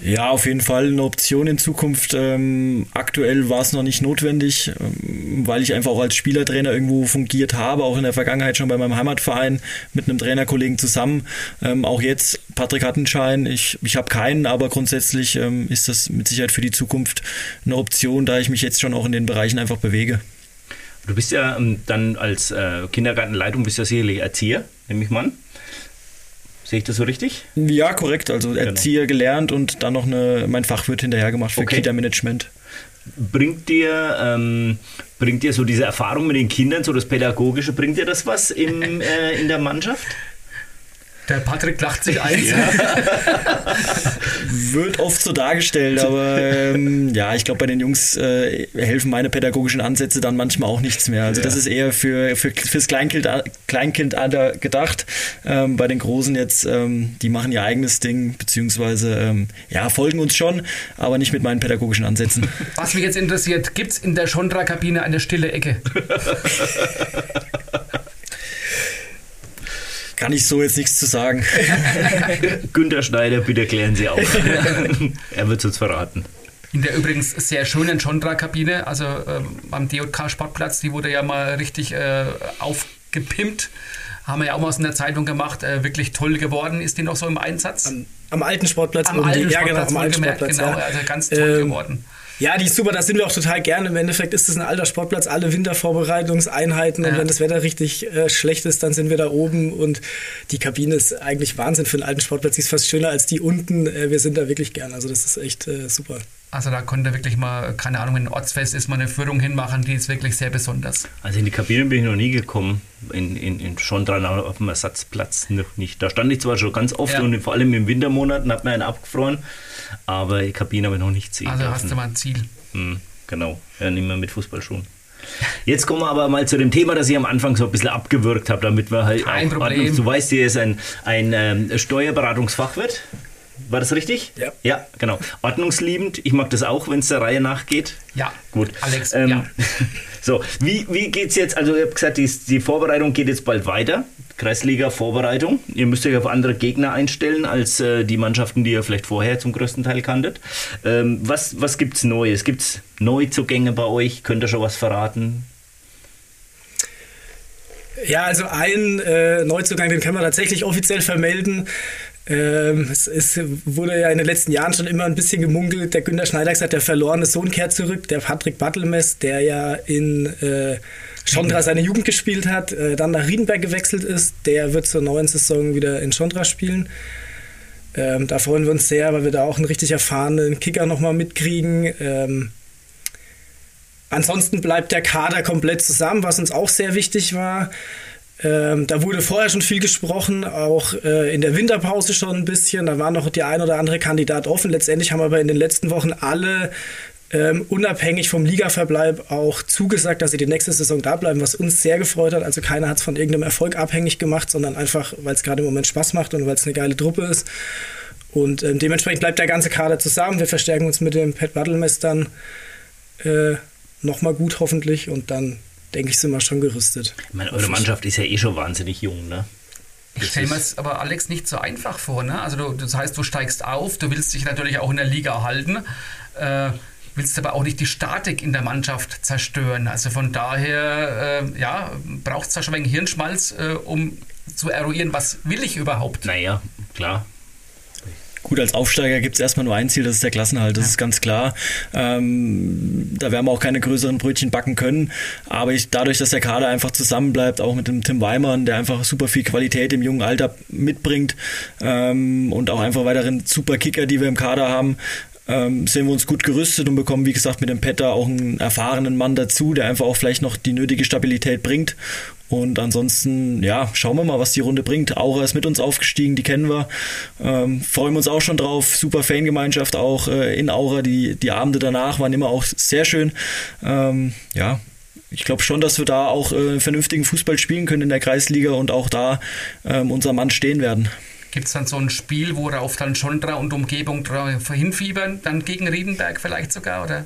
Ja, auf jeden Fall eine Option in Zukunft. Ähm, aktuell war es noch nicht notwendig, ähm, weil ich einfach auch als Spielertrainer irgendwo fungiert habe, auch in der Vergangenheit schon bei meinem Heimatverein mit einem Trainerkollegen zusammen. Ähm, auch jetzt, Patrick hat einen Schein, ich, ich habe keinen, aber grundsätzlich ähm, ist das mit Sicherheit für die Zukunft eine Option, da ich mich jetzt schon auch in den Bereichen einfach bewege. Du bist ja ähm, dann als äh, Kindergartenleitung, bist ja sicherlich Erzieher, nehme ich mal an. Sehe ich das so richtig? Ja, korrekt. Also genau. Erzieher gelernt und dann noch eine, mein Fachwirt hinterher gemacht für okay. Kita-Management. Bringt dir, ähm, bringt dir so diese Erfahrung mit den Kindern, so das Pädagogische, bringt dir das was im, *laughs* äh, in der Mannschaft? Der Patrick lacht sich ein. Ja. *laughs* Wird oft so dargestellt, aber ähm, ja, ich glaube, bei den Jungs äh, helfen meine pädagogischen Ansätze dann manchmal auch nichts mehr. Also ja. das ist eher für, für fürs Kleinkind, Kleinkind gedacht. Ähm, bei den Großen jetzt, ähm, die machen ihr eigenes Ding, beziehungsweise ähm, ja, folgen uns schon, aber nicht mit meinen pädagogischen Ansätzen. Was mich jetzt interessiert, gibt es in der Schondra-Kabine eine stille Ecke? *laughs* Kann ich so jetzt nichts zu sagen. *laughs* Günter Schneider, bitte klären Sie auf. *laughs* er wird es uns verraten. In der übrigens sehr schönen Chondra-Kabine, also ähm, am DJK-Sportplatz, die wurde ja mal richtig äh, aufgepimpt. Haben wir ja auch mal aus einer Zeitung gemacht. Äh, wirklich toll geworden. Ist die noch so im Einsatz? Am, am alten Sportplatz. Am alten Sportplatz, ja, genau, am alten gemerkt, Sportplatz, genau. Ja. Also ganz toll ähm, geworden. Ja, die ist super, da sind wir auch total gerne. Im Endeffekt ist es ein alter Sportplatz, alle Wintervorbereitungseinheiten. Und wenn das Wetter richtig äh, schlecht ist, dann sind wir da oben. Und die Kabine ist eigentlich Wahnsinn für einen alten Sportplatz. Die ist fast schöner als die unten. Äh, wir sind da wirklich gern. Also das ist echt äh, super. Also da konnte wirklich mal, keine Ahnung, wenn ein Ortsfest ist, mal eine Führung hinmachen, die ist wirklich sehr besonders. Also in die Kabine bin ich noch nie gekommen, in, in, in schon dran auf dem Ersatzplatz noch nicht. Da stand ich zwar schon ganz oft ja. und vor allem im Wintermonaten hat man einen abgefroren, aber die Kabine habe ich noch nicht sehen Also dürfen. hast du mal ein Ziel. Hm, genau, ja, nicht mehr mit Fußballschuhen. Jetzt kommen wir aber mal zu dem Thema, das ich am Anfang so ein bisschen abgewürgt habe, damit wir halt Kein auch Problem. Du weißt, hier ist ein, ein ähm, Steuerberatungsfachwirt. War das richtig? Ja. Ja, genau. Ordnungsliebend. Ich mag das auch, wenn es der Reihe nachgeht. Ja. Gut. Alex, ähm, ja. *laughs* So, wie, wie geht es jetzt? Also, ihr habt gesagt, die, die Vorbereitung geht jetzt bald weiter. Kreisliga-Vorbereitung. Ihr müsst euch auf andere Gegner einstellen als äh, die Mannschaften, die ihr vielleicht vorher zum größten Teil kanntet. Ähm, was was gibt es Neues? Gibt es Neuzugänge bei euch? Könnt ihr schon was verraten? Ja, also ein äh, Neuzugang, den können wir tatsächlich offiziell vermelden. Ähm, es, es, wurde ja in den letzten Jahren schon immer ein bisschen gemunkelt. Der Günter Schneider gesagt, der verlorene Sohn kehrt zurück. Der Patrick Battelmess, der ja in äh, Schondra seine Jugend gespielt hat, äh, dann nach Riedenberg gewechselt ist, der wird zur neuen Saison wieder in Schondra spielen. Ähm, da freuen wir uns sehr, weil wir da auch einen richtig erfahrenen Kicker nochmal mitkriegen. Ähm, ansonsten bleibt der Kader komplett zusammen, was uns auch sehr wichtig war. Ähm, da wurde vorher schon viel gesprochen, auch äh, in der Winterpause schon ein bisschen. Da war noch die ein oder andere Kandidat offen. Letztendlich haben aber in den letzten Wochen alle ähm, unabhängig vom Ligaverbleib auch zugesagt, dass sie die nächste Saison da bleiben, was uns sehr gefreut hat. Also keiner hat es von irgendeinem Erfolg abhängig gemacht, sondern einfach, weil es gerade im Moment Spaß macht und weil es eine geile Truppe ist. Und ähm, dementsprechend bleibt der ganze Kader zusammen. Wir verstärken uns mit dem Pat Battlemess dann äh, nochmal gut hoffentlich und dann denke ich, sind wir schon gerüstet. Ich meine, eure Mannschaft ist ja eh schon wahnsinnig jung, ne? Ich stelle mir es aber, Alex, nicht so einfach vor. Ne? Also du, das heißt, du steigst auf, du willst dich natürlich auch in der Liga halten, äh, willst aber auch nicht die Statik in der Mannschaft zerstören. Also von daher, äh, ja, braucht es da schon ein wenig Hirnschmalz, äh, um zu eruieren, was will ich überhaupt? Naja, klar. Gut, als Aufsteiger gibt es erstmal nur ein Ziel, das ist der Klassenhalt, das ja. ist ganz klar. Ähm, da werden wir auch keine größeren Brötchen backen können. Aber ich, dadurch, dass der Kader einfach zusammenbleibt, auch mit dem Tim Weimann, der einfach super viel Qualität im jungen Alter mitbringt ähm, und auch einfach weiteren super Kicker, die wir im Kader haben, ähm, sehen wir uns gut gerüstet und bekommen, wie gesagt, mit dem Petter auch einen erfahrenen Mann dazu, der einfach auch vielleicht noch die nötige Stabilität bringt. Und ansonsten, ja, schauen wir mal, was die Runde bringt. Aura ist mit uns aufgestiegen, die kennen wir. Ähm, freuen wir uns auch schon drauf. Super Fangemeinschaft auch äh, in Aura. Die, die Abende danach waren immer auch sehr schön. Ähm, ja, ich glaube schon, dass wir da auch äh, vernünftigen Fußball spielen können in der Kreisliga und auch da ähm, unser Mann stehen werden. Gibt es dann so ein Spiel, worauf dann Schondra und Umgebung hinfiebern, dann gegen Riedenberg vielleicht sogar, oder?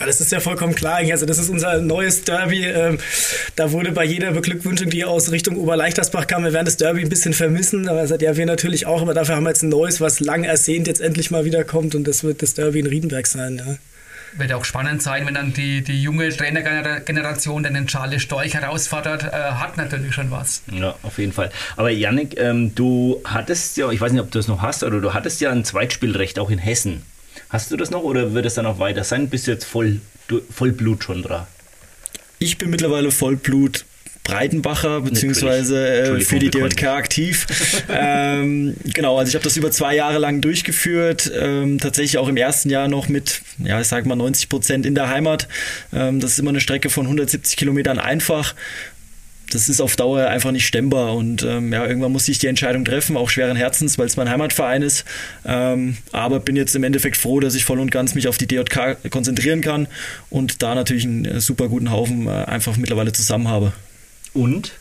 Ja, das ist ja vollkommen klar. Also das ist unser neues Derby. Ähm, da wurde bei jeder Beglückwünschung, die aus Richtung Oberleichtersbach kam, wir werden das Derby ein bisschen vermissen. Aber sagt, ja, wir natürlich auch. Aber dafür haben wir jetzt ein neues, was lang ersehnt jetzt endlich mal wiederkommt. Und das wird das Derby in Riedenberg sein. Ja wird auch spannend sein, wenn dann die, die junge Trainergeneration den Charles Storch herausfordert, äh, hat natürlich schon was. Ja, auf jeden Fall. Aber Yannick, ähm, du hattest ja, ich weiß nicht, ob du das noch hast, oder du hattest ja ein Zweitspielrecht auch in Hessen. Hast du das noch oder wird es dann auch weiter sein? Bist du jetzt voll, du, Vollblut schon dran? Ich bin mittlerweile Vollblut Breitenbacher, beziehungsweise äh, für die DJK aktiv. *laughs* ähm, genau, also ich habe das über zwei Jahre lang durchgeführt, ähm, tatsächlich auch im ersten Jahr noch mit, ja, ich sage mal 90 Prozent in der Heimat. Ähm, das ist immer eine Strecke von 170 Kilometern einfach das ist auf Dauer einfach nicht stemmbar und ähm, ja, irgendwann muss ich die Entscheidung treffen, auch schweren Herzens, weil es mein Heimatverein ist. Ähm, aber bin jetzt im Endeffekt froh, dass ich voll und ganz mich auf die DJK konzentrieren kann und da natürlich einen äh, super guten Haufen äh, einfach mittlerweile zusammen habe. Und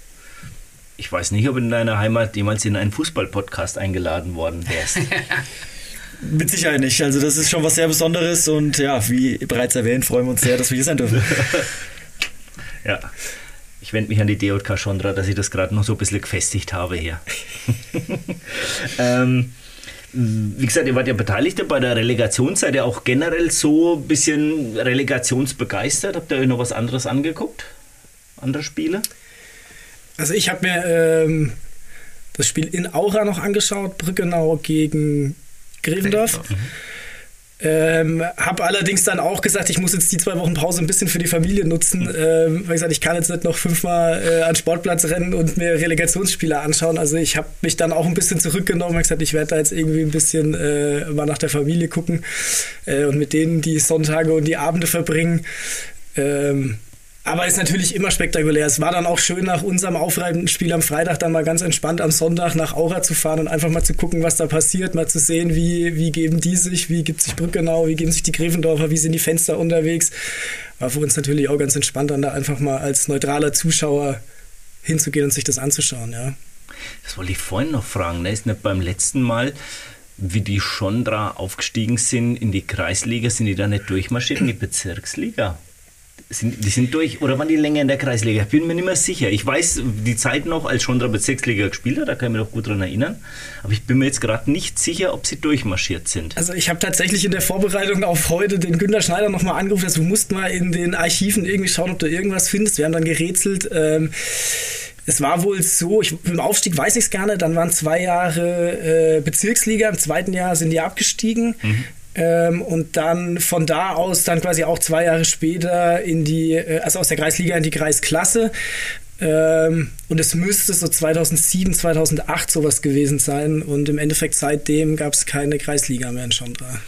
ich weiß nicht, ob in deiner Heimat jemals in einen Fußball-Podcast eingeladen worden wärst. *laughs* Mit Sicherheit nicht. Also das ist schon was sehr Besonderes und ja, wie bereits erwähnt, freuen wir uns sehr, dass wir hier sein dürfen. *laughs* ja. Ich wende mich an die DJK Schondra, dass ich das gerade noch so ein bisschen gefestigt habe hier. *laughs* ähm, wie gesagt, ihr wart ja Beteiligte bei der Relegation. Seid ihr auch generell so ein bisschen relegationsbegeistert? Habt ihr euch noch was anderes angeguckt? Andere Spiele? Also ich habe mir ähm, das Spiel in Aura noch angeschaut, Brückenau gegen Grevendorf. Mhm. Ähm, habe allerdings dann auch gesagt, ich muss jetzt die zwei Wochen Pause ein bisschen für die Familie nutzen. Ähm, weil ich gesagt, ich kann jetzt nicht noch fünfmal äh, an Sportplatz rennen und mir Relegationsspiele anschauen. Also ich habe mich dann auch ein bisschen zurückgenommen. Ich gesagt, ich werde da jetzt irgendwie ein bisschen äh, mal nach der Familie gucken äh, und mit denen die Sonntage und die Abende verbringen. Ähm, aber ist natürlich immer spektakulär. Es war dann auch schön, nach unserem aufreibenden Spiel am Freitag dann mal ganz entspannt am Sonntag nach Aura zu fahren und einfach mal zu gucken, was da passiert, mal zu sehen, wie, wie geben die sich, wie gibt sich Brückenau, wie geben sich die Gräfendorfer, wie sind die Fenster unterwegs. War für uns natürlich auch ganz entspannt, dann da einfach mal als neutraler Zuschauer hinzugehen und sich das anzuschauen, ja. Das wollte ich vorhin noch fragen. Ne? Ist nicht beim letzten Mal, wie die Schondra aufgestiegen sind in die Kreisliga, sind die da nicht durchmarschiert in die Bezirksliga? Sind, die sind durch oder waren die länger in der Kreisliga? Ich bin mir nicht mehr sicher. Ich weiß die Zeit noch, als Schondra Bezirksliga gespielt hat, da kann ich mich noch gut dran erinnern. Aber ich bin mir jetzt gerade nicht sicher, ob sie durchmarschiert sind. Also ich habe tatsächlich in der Vorbereitung auf heute den Günter Schneider nochmal angerufen, also du musst mal in den Archiven irgendwie schauen, ob du irgendwas findest. Wir haben dann gerätselt. Ähm, es war wohl so, ich, im Aufstieg weiß ich es gerne, dann waren zwei Jahre äh, Bezirksliga, im zweiten Jahr sind die abgestiegen. Mhm. Ähm, und dann von da aus dann quasi auch zwei Jahre später in die, äh, also aus der Kreisliga in die Kreisklasse. Ähm, und es müsste so 2007, 2008 sowas gewesen sein. Und im Endeffekt seitdem gab es keine Kreisliga mehr in Chandra.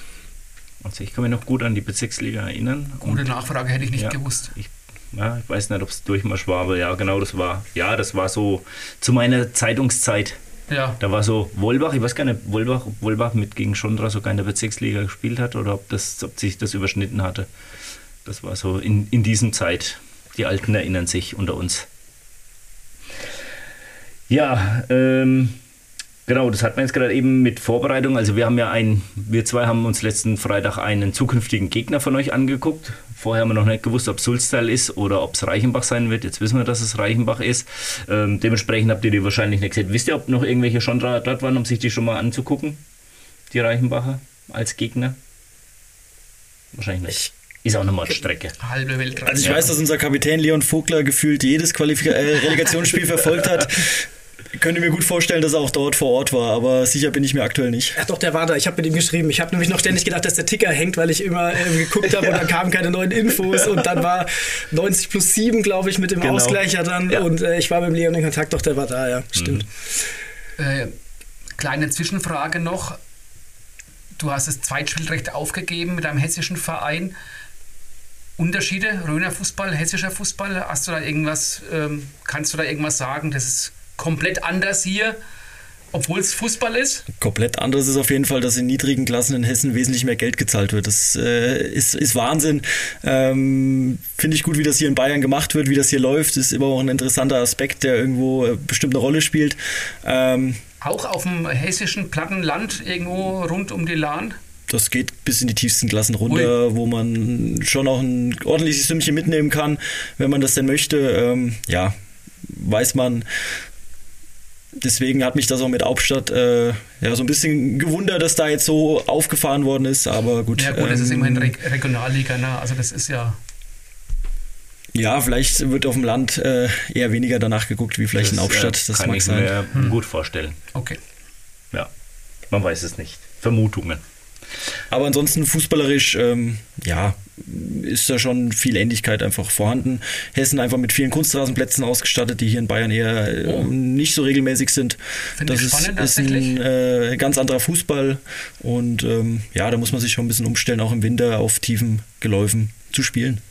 Also ich kann mich noch gut an die Bezirksliga erinnern. Gute Nachfrage hätte ich nicht ja, gewusst. Ich, ja, ich weiß nicht, ob es Durchmarsch war, aber ja, genau, das war, ja, das war so zu meiner Zeitungszeit. Ja. Da war so Wolbach, ich weiß gar nicht, Wolbach, ob Wolbach mit gegen Schondra sogar in der Bezirksliga gespielt hat oder ob, das, ob sich das überschnitten hatte. Das war so in, in diesem Zeit. Die Alten erinnern sich unter uns. Ja, ähm, genau, das hatten wir jetzt gerade eben mit Vorbereitung. Also wir haben ja ein, wir zwei haben uns letzten Freitag einen zukünftigen Gegner von euch angeguckt. Vorher haben wir noch nicht gewusst, ob es Sulztal ist oder ob es Reichenbach sein wird. Jetzt wissen wir, dass es Reichenbach ist. Ähm, dementsprechend habt ihr die wahrscheinlich nicht gesehen. Wisst ihr, ob noch irgendwelche schon dort waren, um sich die schon mal anzugucken? Die Reichenbacher als Gegner? Wahrscheinlich nicht. Ist auch eine Mordstrecke. Halbe Welt. Also ich weiß, dass unser Kapitän Leon Vogler gefühlt jedes Qualifika äh, Relegationsspiel verfolgt hat. *laughs* Ich könnte mir gut vorstellen, dass er auch dort vor Ort war, aber sicher bin ich mir aktuell nicht. Ach doch, der war da. Ich habe mit ihm geschrieben. Ich habe nämlich noch ständig gedacht, dass der Ticker hängt, weil ich immer äh, geguckt habe *laughs* ja. und dann kamen keine neuen Infos und dann war 90 plus 7, glaube ich, mit dem genau. Ausgleicher dann ja. und äh, ich war mit dem Leon in Kontakt. Doch, der war da, ja, stimmt. Mhm. Äh, kleine Zwischenfrage noch. Du hast das Zweitspielrecht aufgegeben mit einem hessischen Verein. Unterschiede, Röner Fußball, hessischer Fußball, hast du da irgendwas, ähm, kannst du da irgendwas sagen? Das ist komplett anders hier, obwohl es Fußball ist? Komplett anders ist auf jeden Fall, dass in niedrigen Klassen in Hessen wesentlich mehr Geld gezahlt wird. Das äh, ist, ist Wahnsinn. Ähm, Finde ich gut, wie das hier in Bayern gemacht wird, wie das hier läuft. Ist immer auch ein interessanter Aspekt, der irgendwo äh, bestimmt eine Rolle spielt. Ähm, auch auf dem hessischen Plattenland irgendwo rund um die Lahn? das geht bis in die tiefsten Klassen runter, Ui. wo man schon auch ein ordentliches Sümmchen mitnehmen kann, wenn man das denn möchte. Ähm, ja, weiß man, deswegen hat mich das auch mit Hauptstadt äh, ja, so ein bisschen gewundert, dass da jetzt so aufgefahren worden ist, aber gut. Ja gut, ähm, das ist immerhin Re Regionalliga, ne? also das ist ja... Ja, vielleicht wird auf dem Land äh, eher weniger danach geguckt, wie vielleicht das, in Hauptstadt. Äh, das kann mag ich sein. mir hm. gut vorstellen. Okay. Ja, man weiß es nicht. Vermutungen. Aber ansonsten fußballerisch, ähm, ja, ist da schon viel Ähnlichkeit einfach vorhanden. Hessen einfach mit vielen Kunstrasenplätzen ausgestattet, die hier in Bayern eher äh, oh. nicht so regelmäßig sind. Finde das ist, ist ein äh, ganz anderer Fußball und ähm, ja, da muss man sich schon ein bisschen umstellen, auch im Winter auf tiefen Geläufen zu spielen.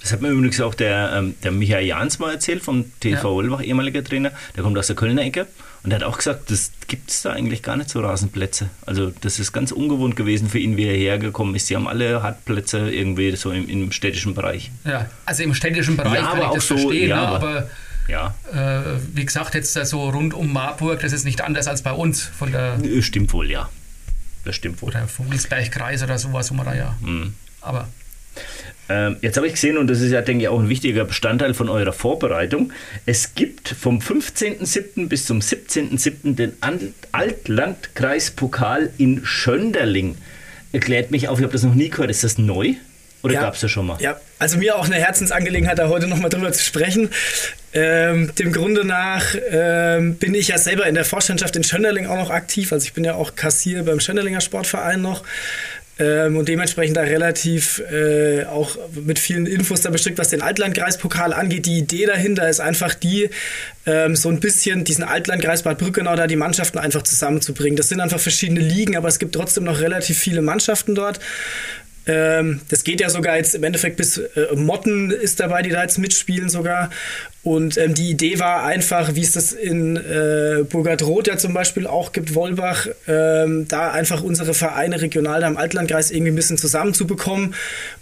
Das hat mir übrigens auch der, ähm, der Michael Jans mal erzählt, vom TV ja. Wolbach, ehemaliger Trainer. Der kommt aus der Kölner Ecke und der hat auch gesagt, das gibt es da eigentlich gar nicht so Rasenplätze. Also das ist ganz ungewohnt gewesen für ihn, wie er hergekommen ist. Die haben alle Hartplätze irgendwie so im, im städtischen Bereich. Ja, also im städtischen Bereich ja, kann ich das so, verstehen, ja, ne? aber ja. Äh, wie gesagt, jetzt so rund um Marburg, das ist nicht anders als bei uns. Von der stimmt wohl, ja. Das stimmt wohl. Oder Vogelsbergkreis oder sowas, man da ja. Mhm. Aber ähm, jetzt habe ich gesehen, und das ist ja, denke ich, auch ein wichtiger Bestandteil von eurer Vorbereitung, es gibt vom 15.07. bis zum 17.07. den Altlandkreispokal in Schönderling. Erklärt mich auf, ich habe das noch nie gehört. Ist das neu? Oder ja, gab es das schon mal? Ja, also mir auch eine Herzensangelegenheit, da heute nochmal drüber zu sprechen. Ähm, dem Grunde nach ähm, bin ich ja selber in der Vorstandschaft in Schönderling auch noch aktiv. Also ich bin ja auch Kassier beim Schönderlinger Sportverein noch. Ähm, und dementsprechend da relativ äh, auch mit vielen Infos da bestrickt, was den Altlandkreispokal angeht. Die Idee dahinter ist einfach die, ähm, so ein bisschen diesen Altlandkreis Bad Brückenau da die Mannschaften einfach zusammenzubringen. Das sind einfach verschiedene Ligen, aber es gibt trotzdem noch relativ viele Mannschaften dort. Ähm, das geht ja sogar jetzt im Endeffekt bis äh, Motten ist dabei, die da jetzt mitspielen sogar. Und ähm, die Idee war einfach, wie es das in äh, Burgadroth ja zum Beispiel auch gibt, Wolbach, ähm, da einfach unsere Vereine regional da im Altlandkreis irgendwie ein bisschen zusammenzubekommen.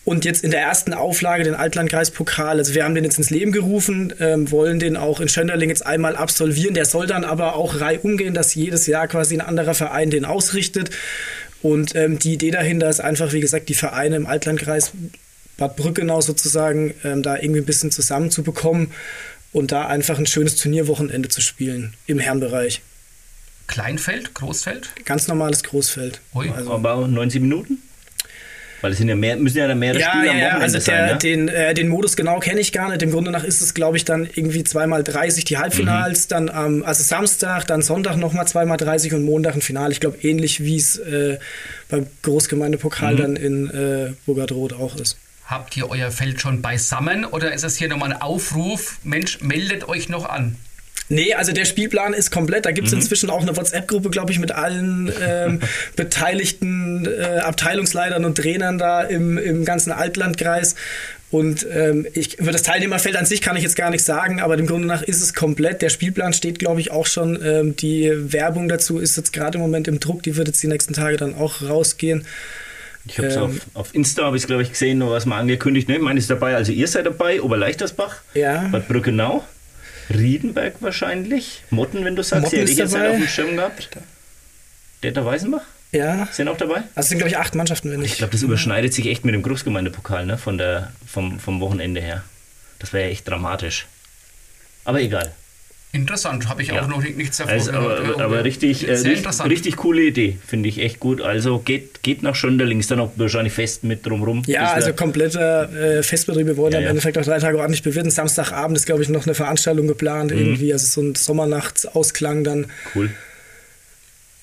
Und jetzt in der ersten Auflage den Altlandkreispokal, also wir haben den jetzt ins Leben gerufen, ähm, wollen den auch in Schönderling jetzt einmal absolvieren. Der soll dann aber auch reihum gehen, dass jedes Jahr quasi ein anderer Verein den ausrichtet. Und ähm, die Idee dahinter ist einfach, wie gesagt, die Vereine im Altlandkreis Bad Brückenau sozusagen ähm, da irgendwie ein bisschen zusammenzubekommen und da einfach ein schönes Turnierwochenende zu spielen im Herrenbereich. Kleinfeld, Großfeld? Ganz normales Großfeld. Ui, also, aber 90 Minuten? Weil es sind ja mehr, müssen ja mehrere ja, Spiele ja, am Wochenende also der, sein. Ne? Den, äh, den Modus genau kenne ich gar nicht. Im Grunde nach ist es, glaube ich, dann irgendwie zweimal 30 die Halbfinals, mhm. dann ähm, also Samstag, dann Sonntag nochmal zweimal 30 und Montag ein Finale. Ich glaube, ähnlich wie es äh, beim Großgemeindepokal mhm. dann in äh, Burgadroth auch ist. Habt ihr euer Feld schon beisammen oder ist es hier nochmal ein Aufruf? Mensch, meldet euch noch an. Nee, also der Spielplan ist komplett. Da gibt es mhm. inzwischen auch eine WhatsApp-Gruppe, glaube ich, mit allen ähm, *laughs* beteiligten äh, Abteilungsleitern und Trainern da im, im ganzen Altlandkreis. Und ähm, ich, über das Teilnehmerfeld an sich kann ich jetzt gar nichts sagen, aber dem Grunde nach ist es komplett. Der Spielplan steht, glaube ich, auch schon. Ähm, die Werbung dazu ist jetzt gerade im Moment im Druck. Die wird jetzt die nächsten Tage dann auch rausgehen. Ich habe es ähm, auf, auf Insta, habe ich glaube ich gesehen, noch was mal angekündigt. Ne? Meine, ist dabei, also ihr seid dabei, Oberleichtersbach, ja. Bad Brückenau. Riedenberg wahrscheinlich. Motten, wenn du sagst, Motten die hätte ich jetzt nicht auf dem Schirm gehabt. Deta Weißenbach? Ja. Sind auch dabei? Also es sind, glaube ich, acht Mannschaften, wenn ich. Ich glaube, das überschneidet sich echt mit dem Großgemeindepokal, ne? Von der, vom, vom Wochenende her. Das wäre ja echt dramatisch. Aber egal. Interessant, habe ich Ja. auch noch nichts davon Also, aber, gehört. aber, aber richtig, äh, richtig, richtig coole Idee. Finde ich echt gut. Also geht, geht nach Schönderling. Ist dann auch wahrscheinlich fest mit drumrum. Ja, also kompletter äh, Festbetriebe wurden Ja, im ja. Endeffekt auch drei Tage ordentlich bewirten. Samstagabend ist, glaube ich, noch eine Veranstaltung geplant, Mhm. irgendwie, also so ein Sommernachtsausklang dann. Cool.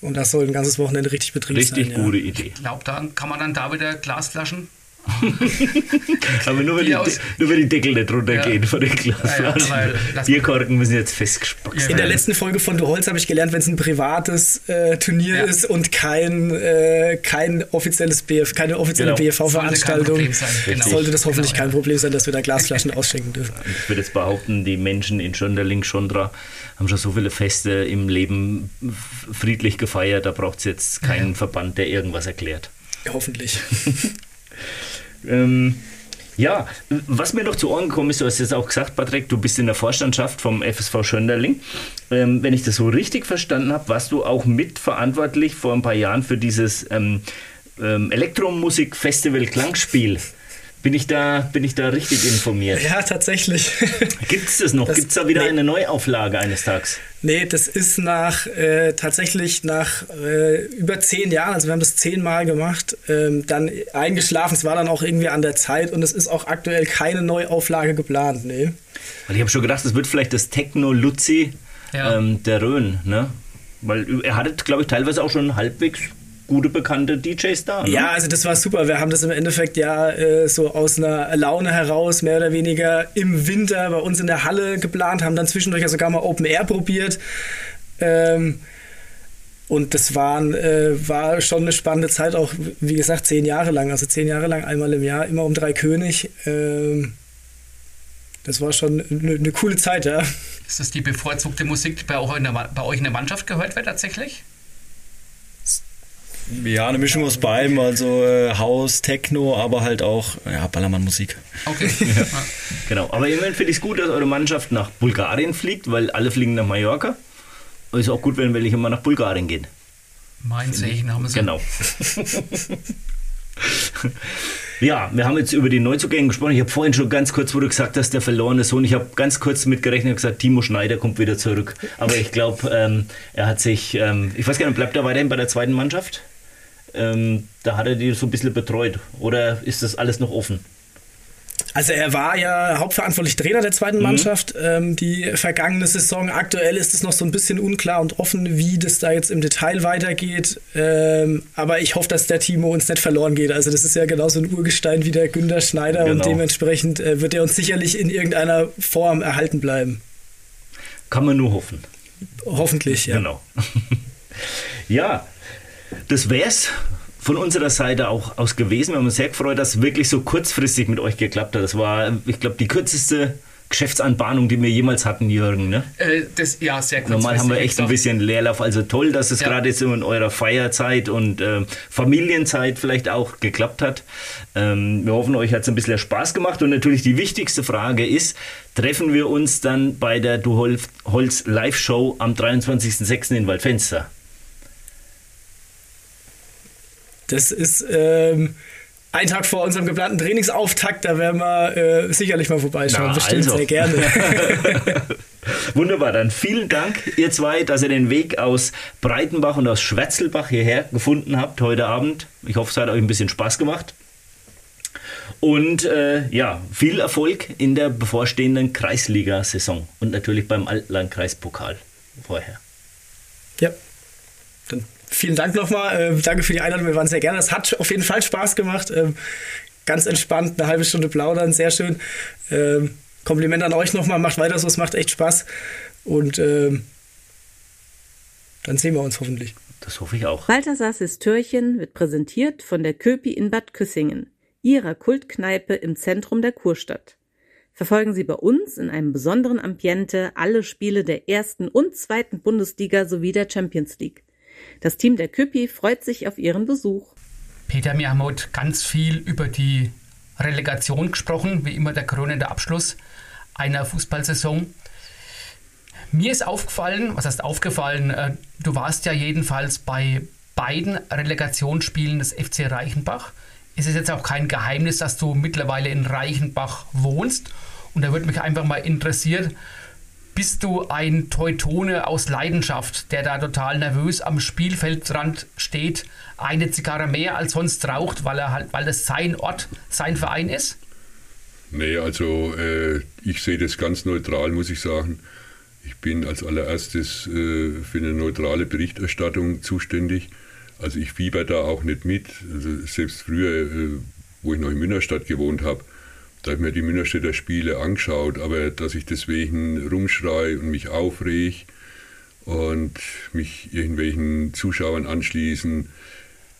Und das soll ein ganzes Wochenende richtig betrieben Richtig sein. gute Idee. Ich glaube, da kann man dann da wieder Glasflaschen. *laughs* Aber nur wenn, die, nur wenn die Deckel nicht runtergehen Ja. von den Ja, ja, Glasflaschen. aber lass- Bierkorken müssen jetzt festgespackt Ja, In der werden. letzten Folge von Du Holz habe ich gelernt, wenn es ein privates äh, Turnier Ja. ist und kein, äh, kein offizielles BF, keine offizielle Genau. BFV-Veranstaltung, Sollte genau. sollte das hoffentlich Genau, kein ja. Problem sein, dass wir da Glasflaschen *laughs* ausschenken dürfen. Ich würde jetzt behaupten, die Menschen in Schönderling, Schondra haben schon so viele Feste im Leben friedlich gefeiert, da braucht es jetzt keinen Verband, der irgendwas erklärt. Ja, hoffentlich. *laughs* Ähm, ja, was mir noch zu Ohren gekommen ist, du hast jetzt auch gesagt, Patrick, du bist in der Vorstandschaft vom FSV Schönderling. Ähm, wenn ich das so richtig verstanden habe, warst du auch mitverantwortlich vor ein paar Jahren für dieses ähm, ähm, Elektromusik-Festival Klangspiel. Bin ich, da, bin ich da richtig informiert? Ja, tatsächlich. *laughs* Gibt es das noch? Gibt es da wieder nee. eine Neuauflage eines Tages? Nee, das ist nach äh, tatsächlich nach äh, über zehn Jahren, also wir haben das zehnmal gemacht, ähm, dann eingeschlafen. Es war dann auch irgendwie an der Zeit und es ist auch aktuell keine Neuauflage geplant. Nee. Weil ich habe schon gedacht, das wird vielleicht das Techno-Luzi Ja. ähm, der Rhön, ne? Weil er hatte, glaube ich, teilweise auch schon halbwegs gute bekannte DJs da. Ne? Ja, also das war super. Wir haben das im Endeffekt ja äh, so aus einer Laune heraus, mehr oder weniger im Winter bei uns in der Halle geplant, haben dann zwischendurch ja sogar mal Open Air probiert. Ähm, und das waren, äh, war schon eine spannende Zeit, auch wie gesagt, zehn Jahre lang. Also zehn Jahre lang, einmal im Jahr, immer um drei König. Ähm, das war schon eine, eine coole Zeit, ja. Ist das die bevorzugte Musik, die bei, auch in der, bei euch in der Mannschaft gehört wird tatsächlich? Ja, eine Mischung aus beidem, also äh, Haus, Techno, aber halt auch ja, Ballermann-Musik. Okay. *laughs* Ja. Genau. Aber immerhin finde ich es gut, dass eure Mannschaft nach Bulgarien fliegt, weil alle fliegen nach Mallorca. Und ist auch gut, wenn welche mal nach Bulgarien gehen. Mein Segen haben sie. Genau. *laughs* ja, wir haben jetzt über die Neuzugänge gesprochen. Ich habe vorhin schon ganz kurz, wo du gesagt hast, der verlorene Sohn, ich habe ganz kurz mitgerechnet und gesagt, Timo Schneider kommt wieder zurück. Aber ich glaube, ähm, er hat sich, ähm, ich weiß gar nicht, bleibt er weiterhin bei der zweiten Mannschaft? Ähm, da hat er die so ein bisschen betreut. Oder ist das alles noch offen? Also er war ja hauptverantwortlich Trainer der zweiten mhm. Mannschaft ähm, die vergangene Saison. Aktuell ist es noch so ein bisschen unklar und offen, wie das da jetzt im Detail weitergeht. Ähm, aber ich hoffe, dass der Timo uns nicht verloren geht. Also das ist ja genauso ein Urgestein wie der Günter Schneider genau. und dementsprechend äh, wird er uns sicherlich in irgendeiner Form erhalten bleiben. Kann man nur hoffen. Hoffentlich, ja. Genau. *laughs* ja, das wär's von unserer Seite auch aus gewesen. Wir haben uns sehr gefreut, dass es wirklich so kurzfristig mit euch geklappt hat. Das war, ich glaube, die kürzeste Geschäftsanbahnung, die wir jemals hatten, Jürgen. Ne? Äh, das, ja, sehr kurzfristig. Normal haben wir echt ein bisschen Leerlauf. Also toll, dass es ja. gerade so in eurer Feierzeit und äh, Familienzeit vielleicht auch geklappt hat. Ähm, wir hoffen, euch hat es ein bisschen Spaß gemacht. Und natürlich die wichtigste Frage ist, treffen wir uns dann bei der Du Holz Live-Show am 23.06. in Waldfenster? Das ist ähm, ein Tag vor unserem geplanten Trainingsauftakt, da werden wir äh, sicherlich mal vorbeischauen. Na, Bestimmt also. sehr gerne. *laughs* Wunderbar, dann vielen Dank, ihr zwei, dass ihr den Weg aus Breitenbach und aus Schwetzelbach hierher gefunden habt heute Abend. Ich hoffe, es hat euch ein bisschen Spaß gemacht. Und äh, ja, viel Erfolg in der bevorstehenden Kreisliga-Saison und natürlich beim Altlandkreispokal vorher. Ja, dann vielen Dank nochmal. Äh, danke für die Einladung. Wir waren sehr gerne. Es hat auf jeden Fall Spaß gemacht. Ähm, ganz entspannt, eine halbe Stunde plaudern, sehr schön. Ähm, Kompliment an euch nochmal. Macht weiter so, es macht echt Spaß. Und ähm, dann sehen wir uns hoffentlich. Das hoffe ich auch. Balthasars Türchen wird präsentiert von der Köpi in Bad Küssingen, ihrer Kultkneipe im Zentrum der Kurstadt. Verfolgen Sie bei uns in einem besonderen Ambiente alle Spiele der ersten und zweiten Bundesliga sowie der Champions League. Das Team der Küppi freut sich auf Ihren Besuch. Peter, wir haben heute ganz viel über die Relegation gesprochen, wie immer der krönende Abschluss einer Fußballsaison. Mir ist aufgefallen, was heißt aufgefallen, äh, du warst ja jedenfalls bei beiden Relegationsspielen des FC Reichenbach. Es ist jetzt auch kein Geheimnis, dass du mittlerweile in Reichenbach wohnst. Und da würde mich einfach mal interessieren, bist du ein Teutone aus Leidenschaft, der da total nervös am Spielfeldrand steht, eine Zigarre mehr als sonst raucht, weil er halt, weil das sein Ort, sein Verein ist? Nee, also äh, ich sehe das ganz neutral, muss ich sagen. Ich bin als allererstes äh, für eine neutrale Berichterstattung zuständig. Also ich fieber da auch nicht mit. Also selbst früher, äh, wo ich noch in Münnerstadt gewohnt habe, da habe ich mir die Münnerstädter Spiele angeschaut, aber dass ich deswegen rumschrei und mich aufreg und mich irgendwelchen Zuschauern anschließen,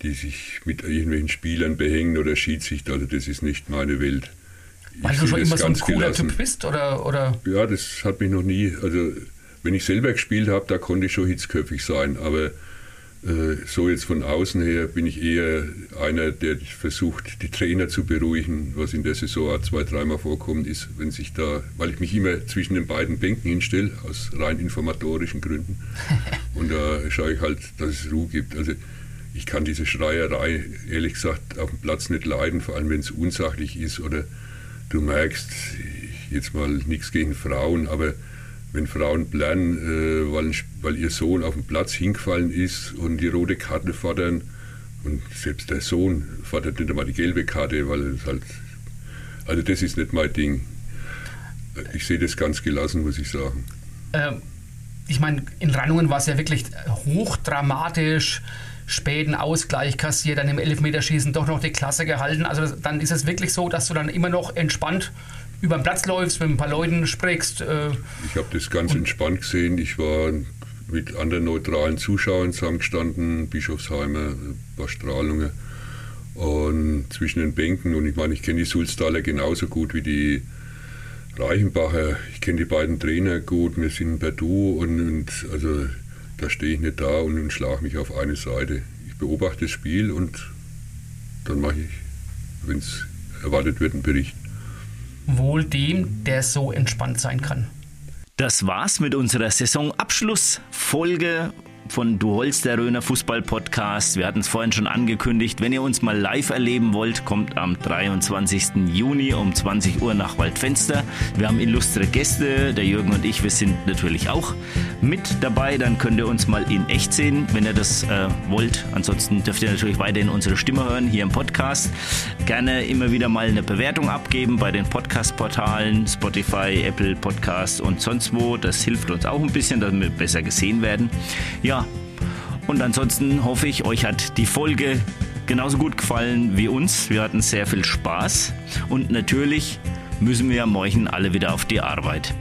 die sich mit irgendwelchen Spielern behängen oder Schiedsrichter, also das ist nicht meine Welt. Weil ich du schon immer so ein cooler gelassen. Typ bist? Oder, oder? Ja, das hat mich noch nie, also wenn ich selber gespielt habe, da konnte ich schon hitzköpfig sein, aber so jetzt von außen her bin ich eher einer, der versucht, die Trainer zu beruhigen, was in der Saison auch zwei, dreimal vorkommt, ist, wenn sich da, weil ich mich immer zwischen den beiden Bänken hinstelle, aus rein informatorischen Gründen. *laughs* Und da schaue ich halt, dass es Ruhe gibt. Also ich kann diese Schreierei ehrlich gesagt auf dem Platz nicht leiden, vor allem wenn es unsachlich ist oder du merkst, jetzt mal nichts gegen Frauen, aber wenn Frauen lernen, äh, weil, weil ihr Sohn auf dem Platz hingefallen ist und die rote Karte fordern, und selbst der Sohn fordert nicht einmal die gelbe Karte, weil es halt, also das ist nicht mein Ding. Ich sehe das ganz gelassen, muss ich sagen. Ähm, ich meine, in Rannungen war es ja wirklich hochdramatisch, späten Ausgleich kassiert, dann im Elfmeterschießen doch noch die Klasse gehalten. Also dann ist es wirklich so, dass du dann immer noch entspannt über den Platz läufst, mit ein paar Leuten sprichst. Äh ich habe das ganz entspannt gesehen. Ich war mit anderen neutralen Zuschauern zusammengestanden, Bischofsheimer, Bad Strahlungen und zwischen den Bänken. Und ich meine, ich kenne die Sulztaler genauso gut wie die Reichenbacher. Ich kenne die beiden Trainer gut. Wir sind per Du und, und also da stehe ich nicht da und, und schlage mich auf eine Seite. Ich beobachte das Spiel und dann mache ich, wenn es erwartet wird, einen Bericht wohl dem, der so entspannt sein kann. Das war's mit unserer Saisonabschlussfolge von Du der Röner Fußball-Podcast. Wir hatten es vorhin schon angekündigt. Wenn ihr uns mal live erleben wollt, kommt am 23. Juni um 20 Uhr nach Waldfenster. Wir haben illustre Gäste, der Jürgen und ich, wir sind natürlich auch mit dabei. Dann könnt ihr uns mal in echt sehen, wenn ihr das äh, wollt. Ansonsten dürft ihr natürlich weiterhin unsere Stimme hören hier im Podcast. Gerne immer wieder mal eine Bewertung abgeben bei den Podcast-Portalen, Spotify, Apple Podcast und sonst wo. Das hilft uns auch ein bisschen, damit wir besser gesehen werden. Ja, und ansonsten hoffe ich, euch hat die Folge genauso gut gefallen wie uns. Wir hatten sehr viel Spaß und natürlich müssen wir morgen alle wieder auf die Arbeit.